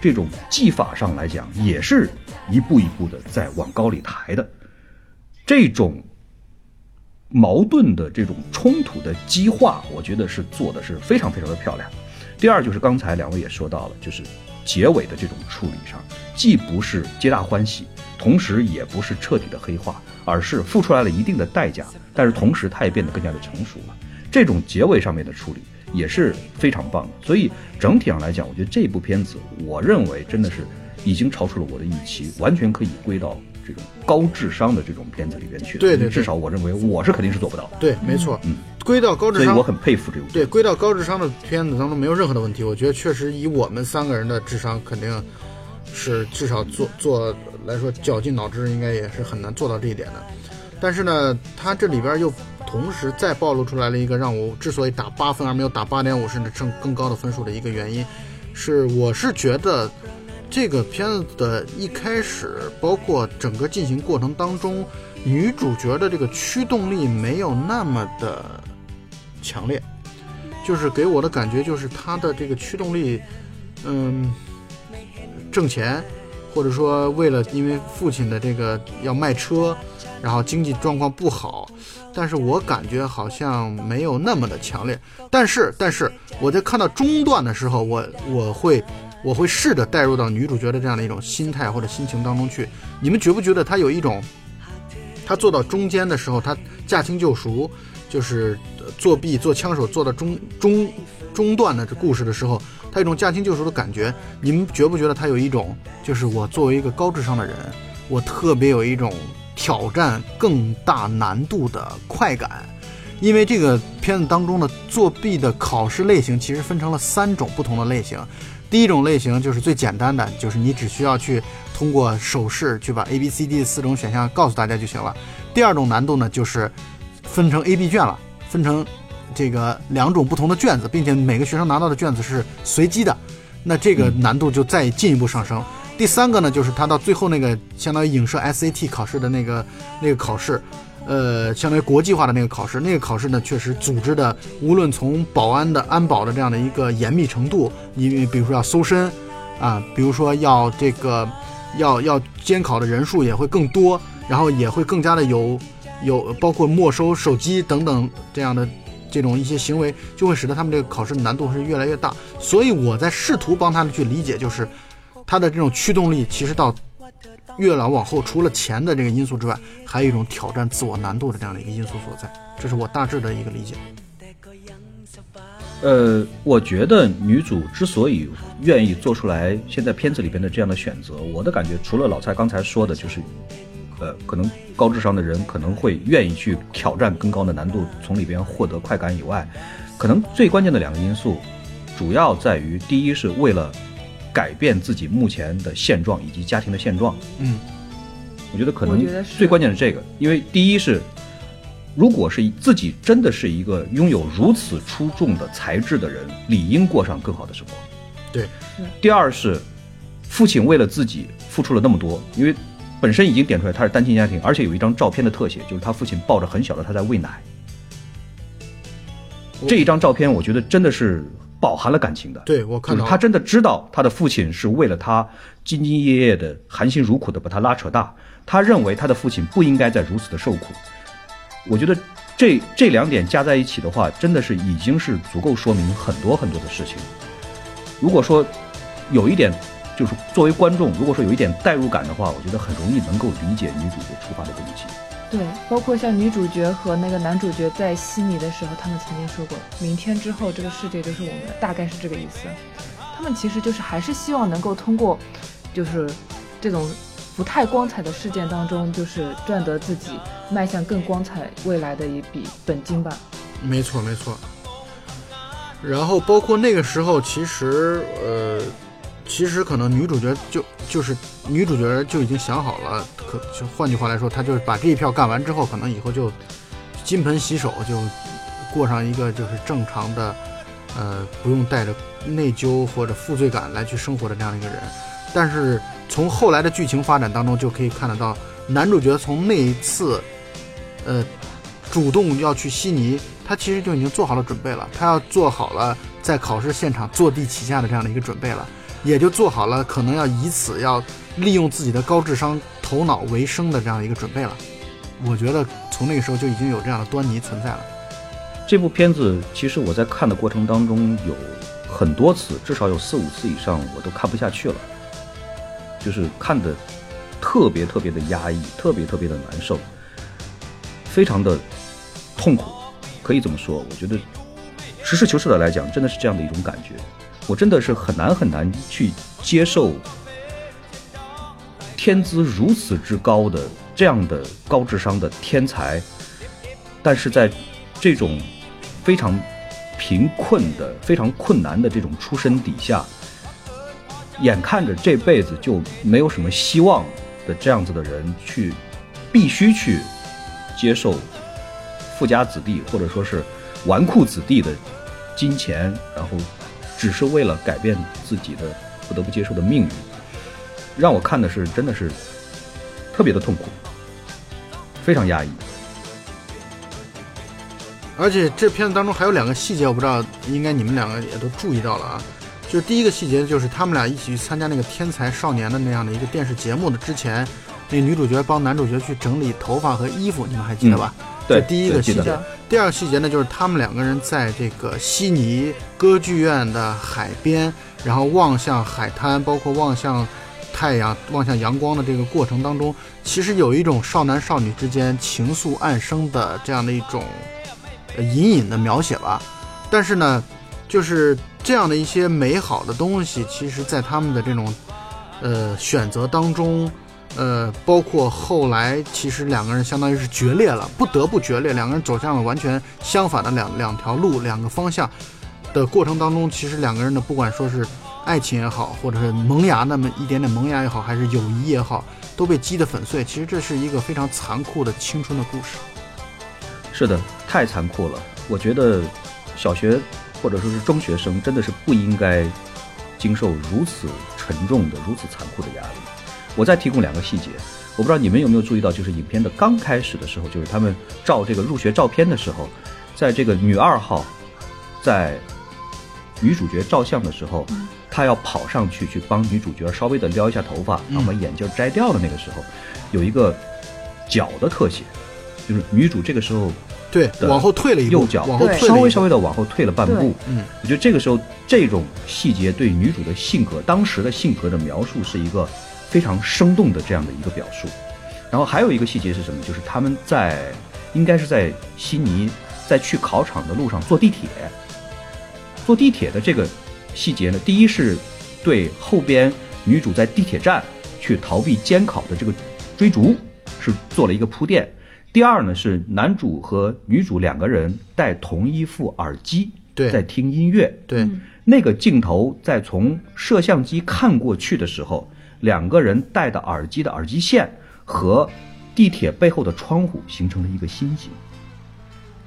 这种技法上来讲，也是一步一步的在往高里抬的。这种矛盾的这种冲突的激化，我觉得是做的是非常非常的漂亮。第二就是刚才两位也说到了，就是结尾的这种处理上，既不是皆大欢喜，同时也不是彻底的黑化，而是付出来了一定的代价，但是同时它也变得更加的成熟了。这种结尾上面的处理也是非常棒的，所以整体上来讲，我觉得这部片子，我认为真的是已经超出了我的预期，完全可以归到这种高智商的这种片子里边去。对对，至少我认为我是肯定是做不到的。对，没错，嗯，归到高智商，所以我很佩服这种。对，归到高智商的片子当中没有任何的问题。我觉得确实以我们三个人的智商，肯定是至少做做来说绞尽脑汁，应该也是很难做到这一点的。但是呢，它这里边又同时再暴露出来了一个让我之所以打八分而没有打八点五甚至更更高的分数的一个原因，是我是觉得这个片子的一开始，包括整个进行过程当中，女主角的这个驱动力没有那么的强烈，就是给我的感觉就是她的这个驱动力，嗯，挣钱，或者说为了因为父亲的这个要卖车。然后经济状况不好，但是我感觉好像没有那么的强烈。但是，但是我在看到中段的时候，我我会我会试着带入到女主角的这样的一种心态或者心情当中去。你们觉不觉得她有一种，她做到中间的时候，她驾轻就熟，就是作弊做枪手做到中中中段的这故事的时候，她一种驾轻就熟的感觉。你们觉不觉得她有一种，就是我作为一个高智商的人，我特别有一种。挑战更大难度的快感，因为这个片子当中的作弊的考试类型其实分成了三种不同的类型。第一种类型就是最简单的，就是你只需要去通过手势去把 A、B、C、D 四种选项告诉大家就行了。第二种难度呢，就是分成 A、B 卷了，分成这个两种不同的卷子，并且每个学生拿到的卷子是随机的，那这个难度就再进一步上升。第三个呢，就是他到最后那个相当于影射 SAT 考试的那个那个考试，呃，相当于国际化的那个考试。那个考试呢，确实组织的，无论从保安的安保的这样的一个严密程度，你比如说要搜身，啊，比如说要这个要要监考的人数也会更多，然后也会更加的有有包括没收手机等等这样的这种一些行为，就会使得他们这个考试难度是越来越大。所以我在试图帮他们去理解，就是。他的这种驱动力，其实到越老往后，除了钱的这个因素之外，还有一种挑战自我难度的这样的一个因素所在。这是我大致的一个理解。呃，我觉得女主之所以愿意做出来现在片子里边的这样的选择，我的感觉，除了老蔡刚才说的，就是，呃，可能高智商的人可能会愿意去挑战更高的难度，从里边获得快感以外，可能最关键的两个因素，主要在于，第一是为了。改变自己目前的现状以及家庭的现状。嗯，我觉得可能最关键是这个，因为第一是，如果是自己真的是一个拥有如此出众的才智的人，理应过上更好的生活。对。第二是，父亲为了自己付出了那么多，因为本身已经点出来他是单亲家庭，而且有一张照片的特写，就是他父亲抱着很小的他在喂奶。这一张照片，我觉得真的是。饱含了感情的，对我看到他真的知道他的父亲是为了他兢兢业业的、含辛茹苦的把他拉扯大，他认为他的父亲不应该再如此的受苦。我觉得这这两点加在一起的话，真的是已经是足够说明很多很多的事情。如果说有一点，就是作为观众，如果说有一点代入感的话，我觉得很容易能够理解女主角出发的动机。对，包括像女主角和那个男主角在悉尼的时候，他们曾经说过，明天之后这个世界就是我们的，大概是这个意思。他们其实就是还是希望能够通过，就是这种不太光彩的事件当中，就是赚得自己迈向更光彩未来的一笔本金吧。没错，没错。然后包括那个时候，其实呃，其实可能女主角就就是女主角就已经想好了，可就换句话来说，她就是把这一票干完之后，可能以后就金盆洗手，就过上一个就是正常的，呃，不用带着内疚或者负罪感来去生活的这样一个人。但是从后来的剧情发展当中，就可以看得到，男主角从那一次，呃，主动要去悉尼，他其实就已经做好了准备了，他要做好了在考试现场坐地起价的这样的一个准备了，也就做好了可能要以此要利用自己的高智商头脑为生的这样一个准备了。我觉得从那个时候就已经有这样的端倪存在了。这部片子其实我在看的过程当中有很多次，至少有四五次以上，我都看不下去了，就是看的特别特别的压抑，特别特别的难受，非常的痛苦，可以这么说。我觉得实事求是的来讲，真的是这样的一种感觉。我真的是很难很难去接受天资如此之高的这样的高智商的天才，但是在这种非常贫困的、非常困难的这种出身底下，眼看着这辈子就没有什么希望的这样子的人，去必须去接受富家子弟或者说是纨绔子弟的金钱，然后只是为了改变自己的不得不接受的命运，让我看的是真的是特别的痛苦，非常压抑。而且这片子当中还有两个细节，我不知道，应该你们两个也都注意到了啊。就是第一个细节，就是他们俩一起去参加那个天才少年的那样的一个电视节目的之前，那女主角帮男主角去整理头发和衣服，你们还记得吧？对这第一个细节。第二个细节呢，就是他们两个人在这个悉尼歌剧院的海边，然后望向海滩，包括望向太阳、望向阳光的这个过程当中，其实有一种少男少女之间情愫暗生的这样的一种呃隐隐的描写吧。但是呢，就是这样的一些美好的东西，其实在他们的这种呃选择当中，呃，包括后来其实两个人相当于是决裂了，不得不决裂，两个人走向了完全相反的两两条路、两个方向的过程当中，其实两个人的不管说是爱情也好，或者是萌芽那么一点点萌芽也好，还是友谊也好，都被击得粉碎。其实这是一个非常残酷的青春的故事。是的，太残酷了。我觉得小学或者说是中学生真的是不应该经受如此沉重的、如此残酷的压力。我再提供两个细节，我不知道你们有没有注意到，就是影片的刚开始的时候，就是他们照这个入学照片的时候，在这个女二号在女主角照相的时候，她要跑上去去帮女主角稍微的撩一下头发，然后把眼镜摘掉的那个时候，有一个脚的特写，就是女主这个时候对，往后退了一步，右脚往后退了稍微稍微的往后退了半步。嗯，我觉得这个时候这种细节对女主的性格，当时的性格的描述是一个非常生动的这样的一个表述。然后还有一个细节是什么？就是他们在应该是在悉尼，在去考场的路上坐地铁。坐地铁的这个细节呢，第一是对后边女主在地铁站去逃避监考的这个追逐是做了一个铺垫。第二呢是男主和女主两个人戴同一副耳机，对在听音乐。对，那个镜头在从摄像机看过去的时候，两个人戴的耳机的耳机线和地铁背后的窗户形成了一个心形，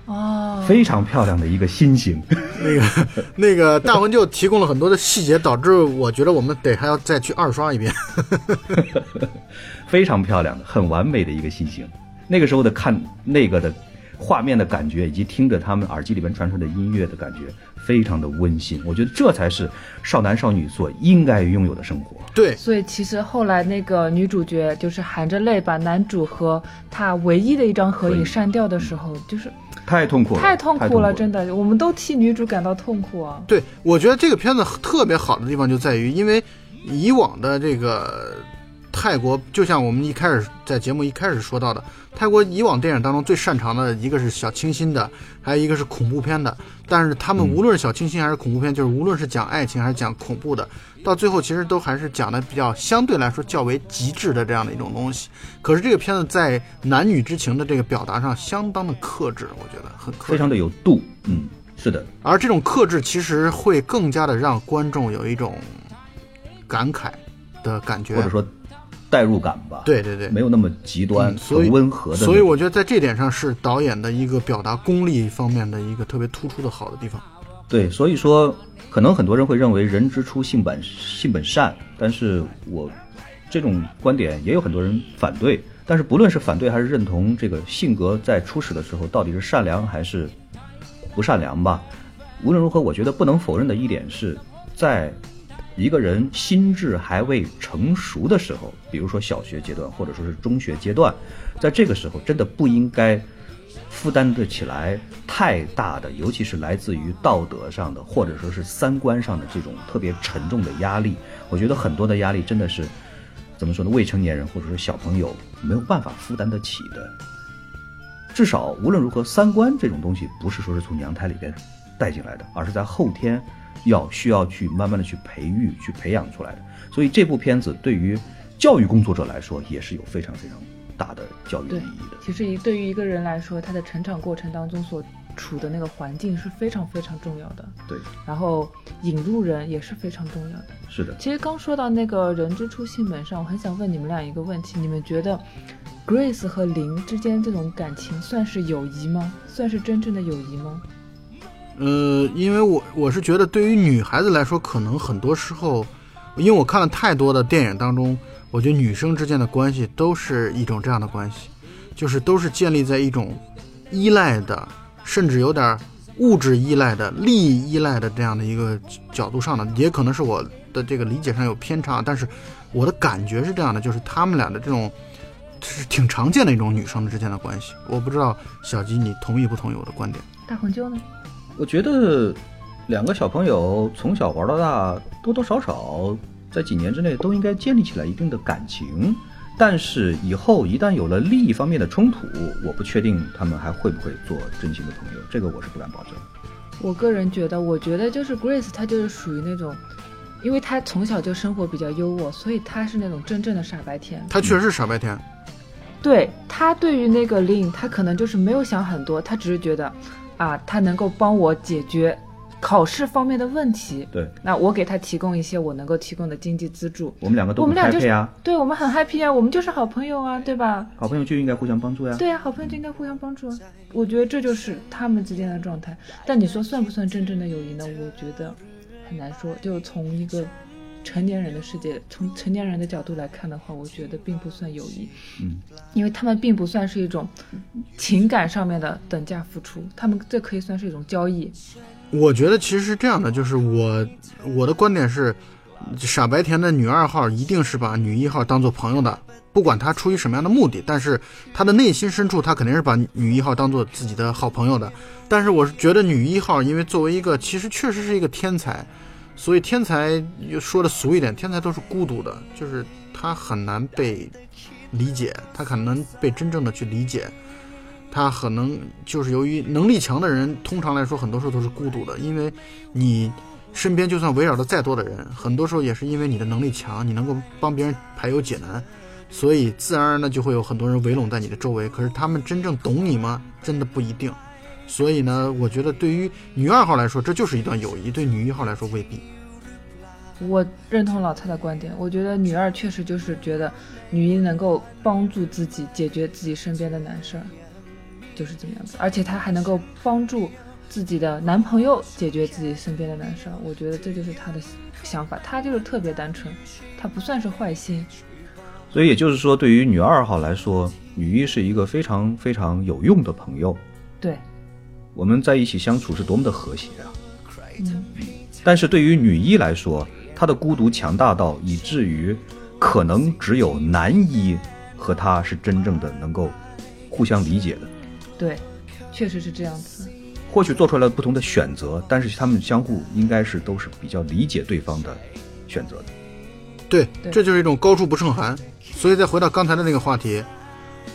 哦，非常漂亮的一个心形。那个 那个大文就提供了很多的细节，导致我觉得我们得还要再去二刷一遍。非常漂亮的、很完美的一个心形。那个时候的看那个的画面的感觉，以及听着他们耳机里面传出的音乐的感觉，非常的温馨。我觉得这才是少男少女所应该拥有的生活。对，所以其实后来那个女主角就是含着泪把男主和他唯一的一张合合影影删掉的时候，就是太痛苦了，太痛苦了，真的。的，我们都替女主感到痛苦啊。对，我觉得这个片子特别好的地方就在于，因为以往的这个泰国，就像我们一开始在节目一开始说到的，泰国以往电影当中最擅长的一个是小清新的，还有一个是恐怖片的。但是他们无论是小清新还是恐怖片，就是无论是讲爱情还是讲恐怖的，到最后其实都还是讲的比较相对来说较为极致的这样的一种东西。可是这个片子在男女之情的这个表达上相当的克制，我觉得很克制非常的有度，嗯，是的，而这种克制其实会更加的让观众有一种感慨的感觉，或者说代入感吧，，对对对，没有那么极端，嗯所以很温和的。所以我觉得在这点上是导演的一个表达功力方面的一个特别突出的好的地方。对，所以说可能很多人会认为人之初性本性本善，但是我这种观点也有很多人反对。但是不论是反对还是认同，这个性格在初始的时候到底是善良还是不善良吧，无论如何，我觉得不能否认的一点是，在一个人心智还未成熟的时候，比如说小学阶段或者说是中学阶段，在这个时候真的不应该负担得起来太大的，尤其是来自于道德上的或者说是三观上的这种特别沉重的压力。我觉得很多的压力真的是怎么说呢？未成年人或者说小朋友没有办法负担得起的。至少无论如何，三观这种东西不是说是从娘胎里边带进来的，而是在后天要需要去慢慢的去培育、去培养出来的。所以这部片子对于教育工作者来说也是有非常非常大的教育意义的。其实一对于一个人来说，他的成长过程当中所处的那个环境是非常非常重要的，对，然后引路人也是非常重要的。是的。其实刚说到那个人之初性本善，我很想问你们俩一个问题：你们觉得 Grace 和林之间这种感情算是友谊吗？算是真正的友谊吗？呃，因为我我是觉得，对于女孩子来说，可能很多时候，因为我看了太多的电影当中，我觉得女生之间的关系都是一种这样的关系，就是都是建立在一种依赖的，甚至有点物质依赖的、利益依赖的这样的一个角度上的，也可能是我的这个理解上有偏差，但是我的感觉是这样的，就是他们俩的这种是挺常见的一种女生之间的关系。我不知道小吉你同意不同意我的观点？大红鸠呢？我觉得两个小朋友从小玩到大，多多少少在几年之内都应该建立起来一定的感情。但是以后一旦有了利益方面的冲突，我不确定他们还会不会做真心的朋友，这个我是不敢保证。我个人觉得，我觉得就是 Grace，她就是属于那种，因为她从小就生活比较优渥，所以她是那种真正的傻白甜。她确实是傻白甜。对她对于那个 Lin，她可能就是没有想很多，她只是觉得，啊，他能够帮我解决考试方面的问题。对那我给他提供一些我能够提供的经济资助。我们两个都很我们俩就是对我们很 happy 啊，我们就是好朋友啊，对吧？好朋友就应该互相帮助呀。对呀、好朋友就应该互相帮助啊。我觉得这就是他们之间的状态。但你说算不算真正的友谊呢？我觉得很难说。就从一个成年人的世界，从成年人的角度来看的话，我觉得并不算友谊。嗯，因为他们并不算是一种情感上面的等价付出，他们这可以算是一种交易。我觉得其实是这样的，就是我我的观点是，傻白甜的女二号一定是把女一号当做朋友的，不管她出于什么样的目的，但是她的内心深处，她肯定是把女一号当做自己的好朋友的。但是我是觉得女一号，因为作为一个其实确实是一个天才，所以天才说的俗一点，天才都是孤独的，就是他很难被理解，他很难被真正的去理解。他可能就是由于能力强的人，通常来说很多时候都是孤独的，因为你身边就算围绕的再多的人，很多时候也是因为你的能力强，你能够帮别人排忧解难，所以自然而然的就会有很多人围拢在你的周围。可是他们真正懂你吗？真的不一定。所以呢，我觉得对于女二号来说，这就是一段友谊；对女一号来说，未必。我认同老蔡的观点，我觉得女二确实就是觉得女一能够帮助自己解决自己身边的难事儿，就是这么样子，而且她还能够帮助自己的男朋友解决自己身边的难事儿，我觉得这就是她的想法，她就是特别单纯，她不算是坏心。所以也就是说，对于女二号来说，女一是一个非常非常有用的朋友。对，我们在一起相处是多么的和谐啊！嗯，但是对于女一来说，她的孤独强大到以至于可能只有男一和她是真正的能够互相理解的。对，确实是这样子。或许做出来了不同的选择，但是他们相互应该是都是比较理解对方的选择的。对，对这就是一种高处不胜寒。所以再回到刚才的那个话题，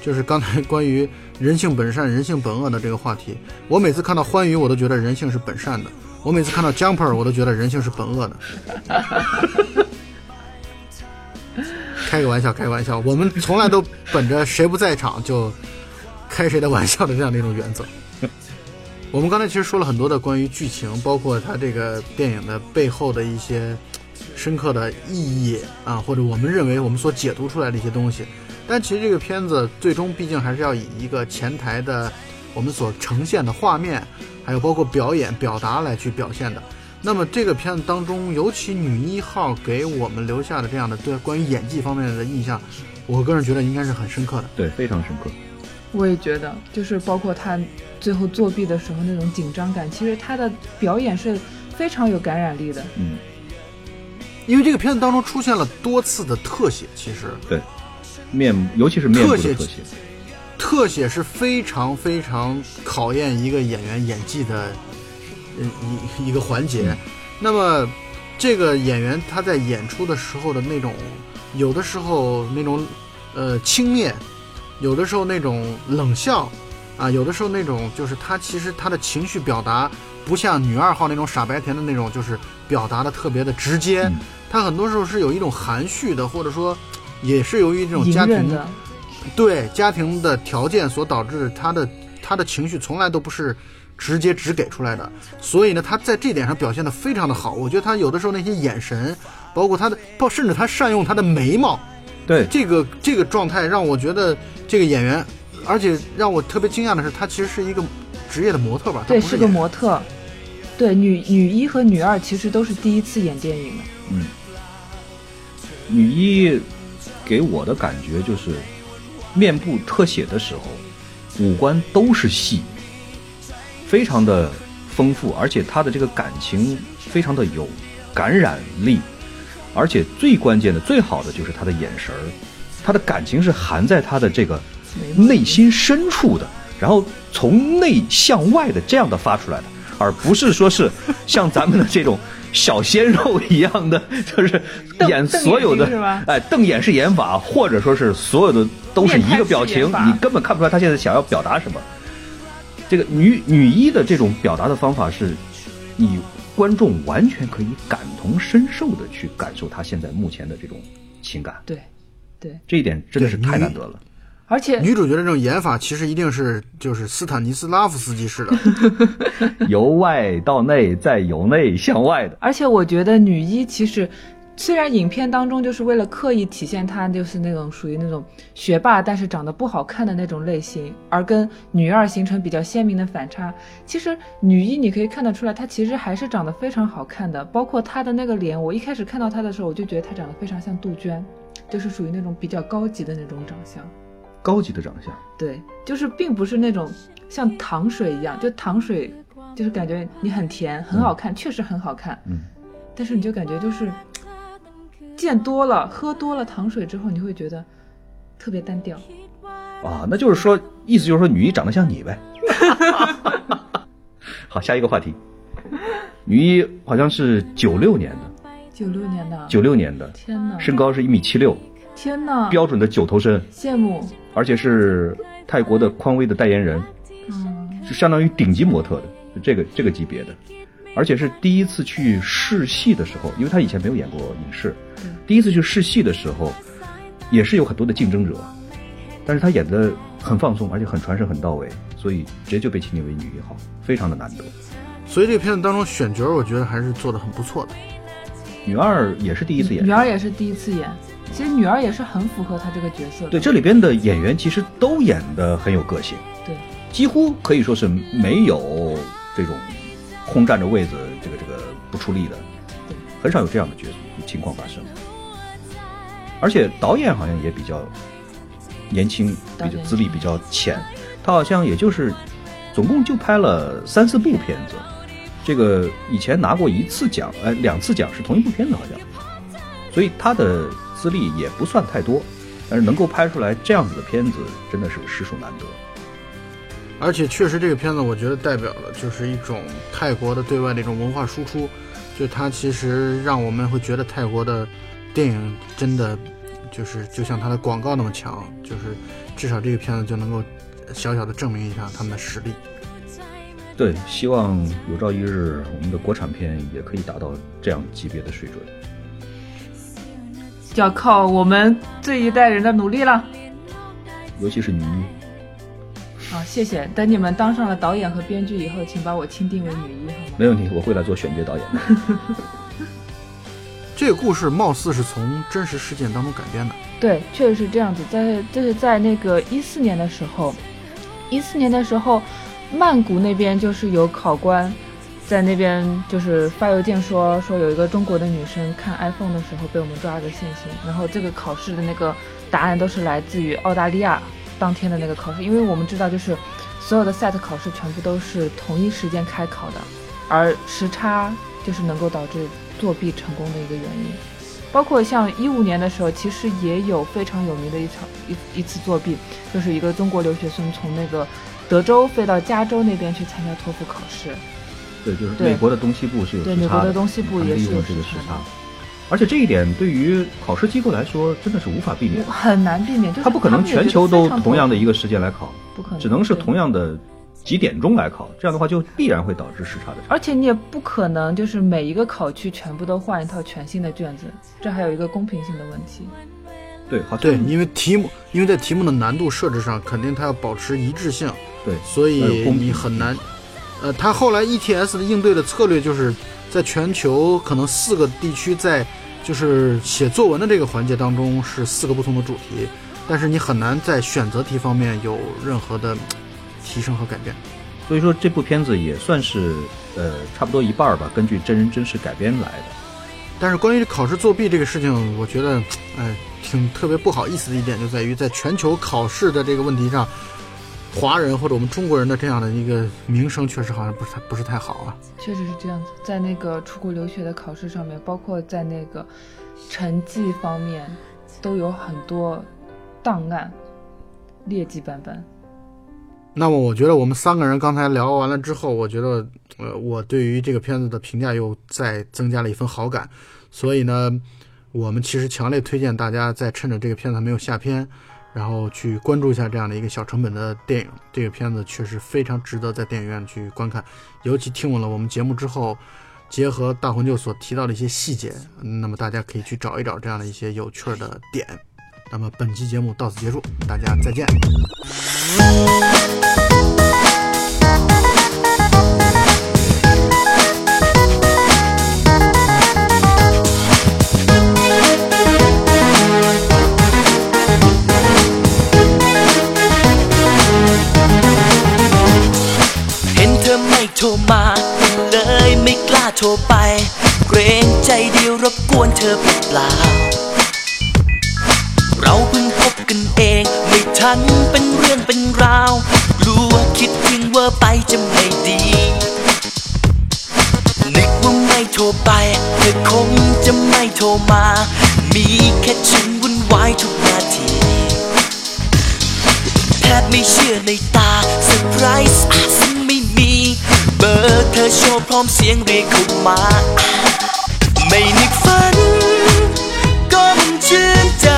就是刚才关于人性本善、人性本恶的这个话题。我每次看到欢愉，我都觉得人性是本善的；我每次看到 Jumper，我都觉得人性是本恶的。开个玩笑，开个玩笑，我们从来都本着谁不在场就开谁的玩笑的这样的一种原则。我们刚才其实说了很多的关于剧情，包括它这个电影的背后的一些深刻的意义啊，或者我们认为我们所解读出来的一些东西。但其实这个片子最终毕竟还是要以一个前台的我们所呈现的画面，还有包括表演表达来去表现的。那么这个片子当中，尤其女一号给我们留下的这样的对关于演技方面的印象，我个人觉得应该是很深刻的。对，非常深刻。我也觉得，就是包括她最后作弊的时候那种紧张感，其实她的表演是非常有感染力的。嗯，因为这个片子当中出现了多次的特写，其实对，面尤其是面部的特写特写，是非常非常考验一个演员演技的呃一一个环节。那么，这个演员他在演出的时候的那种，有的时候那种呃轻蔑，有的时候那种冷笑，啊，有的时候那种就是他其实他的情绪表达不像女二号那种傻白甜的那种，就是表达的特别的直接。嗯他很多时候是有一种含蓄的，或者说也是由于这种家庭的，对家庭的条件所导致他的他的情绪从来都不是直接直给出来的，所以呢，他在这点上表现的非常的好。我觉得他有的时候那些眼神，包括他的，包甚至他善用他的眉毛，对，这个这个状态让我觉得这个演员，而且让我特别惊讶的是，他其实是一个职业的模特吧？他对，是个模特。对，女女一和女二其实都是第一次演电影的。嗯，女一给我的感觉就是，面部特写的时候，五官都是戏，非常的丰富，而且他的这个感情非常的有感染力，而且最关键的、最好的就是他的眼神儿，他的感情是含在他的这个内心深处的，然后从内向外的这样的发出来的，而不是说是像咱们的这种小鲜肉一样的，就是演所有的哎瞪眼是演法，或者说是所有的都是一个表情你根本看不出来他现在想要表达什么。这个女女一的这种表达的方法是，你观众完全可以感同身受的去感受她现在目前的这种情感，对，对，这一点真的是太难得了。而且女主角的这种演法，其实一定是就是斯坦尼斯拉夫斯基式的。由外到内，再由内向外的。而且我觉得女一其实，虽然影片当中就是为了刻意体现她就是那种属于那种学霸，但是长得不好看的那种类型，而跟女二形成比较鲜明的反差。其实女一你可以看得出来，她其实还是长得非常好看的，包括她的那个脸。我一开始看到她的时候，我就觉得她长得非常像杜鹃，就是属于那种比较高级的那种长相。高级的长相，对，就是并不是那种像糖水一样，就糖水就是感觉你很甜，很好看，确实很好看。嗯，但是你就感觉就是见多了、喝多了糖水之后，你会觉得特别单调。啊，那就是说，意思就是说，女一长得像你呗。好，下一个话题，女一好像是九六年的，九六年的，九六年的，天哪，身高是一米七六，天哪，标准的九头身，羡慕，而且是泰国的匡威的代言人，嗯，是相当于顶级模特的，就这个这个级别的，而且是第一次去试戏的时候，因为他以前没有演过影视，第一次去试戏的时候，也是有很多的竞争者，但是他演的很放松，而且很传神很到位，所以直接就被提名为女一号，非常的难得。所以这个片子当中选角，我觉得还是做的很不错的。女二也是第一次演。女，二也是第一次演，其实女儿也是很符合她这个角色的。对这里边的演员其实都演的很有个性，对。几乎可以说是没有这种空占着位子，这个这个不出力的，很少有这样的角情况发生。而且导演好像也比较年轻，比较资历比较浅，他好像也就是总共就拍了三四部片子。这个以前拿过一次奖，呃，两次奖是同一部片子好像，所以他的资历也不算太多，但是能够拍出来这样子的片子，真的是实属难得。而且确实这个片子，我觉得代表了就是一种泰国的对外的一种文化输出，就它其实让我们会觉得泰国的电影真的就是就像它的广告那么强，就是至少这个片子就能够小小的证明一下他们的实力。对，希望有朝一日我们的国产片也可以达到这样级别的水准。要靠我们这一代人的努力了。尤其是女一，好，谢谢。等你们当上了导演和编剧以后，请把我钦定为女一，好吗？没问题，我会来做选角导演的。这个故事貌似是从真实事件当中改编的。对，确实是这样子。在这是在那个一四年的时候，一四年的时候，曼谷那边就是有考官在那边就是发邮件说说有一个中国的女生看 iPhone 的时候被我们抓了个现行，然后这个考试的那个答案都是来自于澳大利亚当天的那个考试，因为我们知道就是所有的 SAT 考试全部都是同一时间开考的，而时差就是能够导致作弊成功的一个原因。包括像一五年的时候，其实也有非常有名的一场一一次作弊，就是一个中国留学生从那个德州飞到加州那边去参加托福考试。对，就是美国的东西部是有时差对美国的东西部也是有利用这个时差时差，而且这一点对于考试机构来说真的是无法避免，很难避免，就是它不可能全球都同样的一个时间来考，不可能，只能是同样的几点钟来考，这样的话就必然会导致时差的差。而且你也不可能就是每一个考区全部都换一套全新的卷子，这还有一个公平性的问题。对，好对，因为题目，因为在题目的难度设置上，肯定它要保持一致性，对所以公平你很难。呃，他后来 ETS 的应对的策略就是在全球可能四个地区在就是写作文的这个环节当中是四个不同的主题，但是你很难在选择题方面有任何的提升和改变。所以说这部片子也算是呃差不多一半儿吧，根据真人真事改编来的。但是关于考试作弊这个事情，我觉得，哎，挺特别不好意思的一点就在于，在全球考试的这个问题上，华人或者我们中国人的这样的一个名声，确实好像不是太不是太好啊。确实是这样子，在那个出国留学的考试上面，包括在那个成绩方面，都有很多档案，劣迹斑斑。那么我觉得我们三个人刚才聊完了之后，我觉得，呃，我对于这个片子的评价又再增加了一份好感。所以呢，我们其实强烈推荐大家在趁着这个片子还没有下片，然后去关注一下这样的一个小成本的电影。这个片子确实非常值得在电影院去观看，尤其听完了我们节目之后，结合大红舅所提到的一些细节，那么大家可以去找一找这样的一些有趣的点。那么本期节目到此结束，大家再见。 โทรไป เกรงใจเดียวรบกวนเธอเปล่า เราเพิ่งพบกันเอง ไม่ทันเป็นเรื่องเป็นราวกลัวคิดถึงเวอร์ไปจะไม่ดี นึกว่าไม่โทรไป เธอคงจะไม่โทรมา มีแค่ฉันวุ่นวายทุกนาทีแทบไม่เชื่อในตาเซอร์ไพรส์อาจไม่มี เบอร์เธอโชว์พร้อมเสียงเรียกเข้ามา ไม่นึกฝัน ก็มันชื่นใจ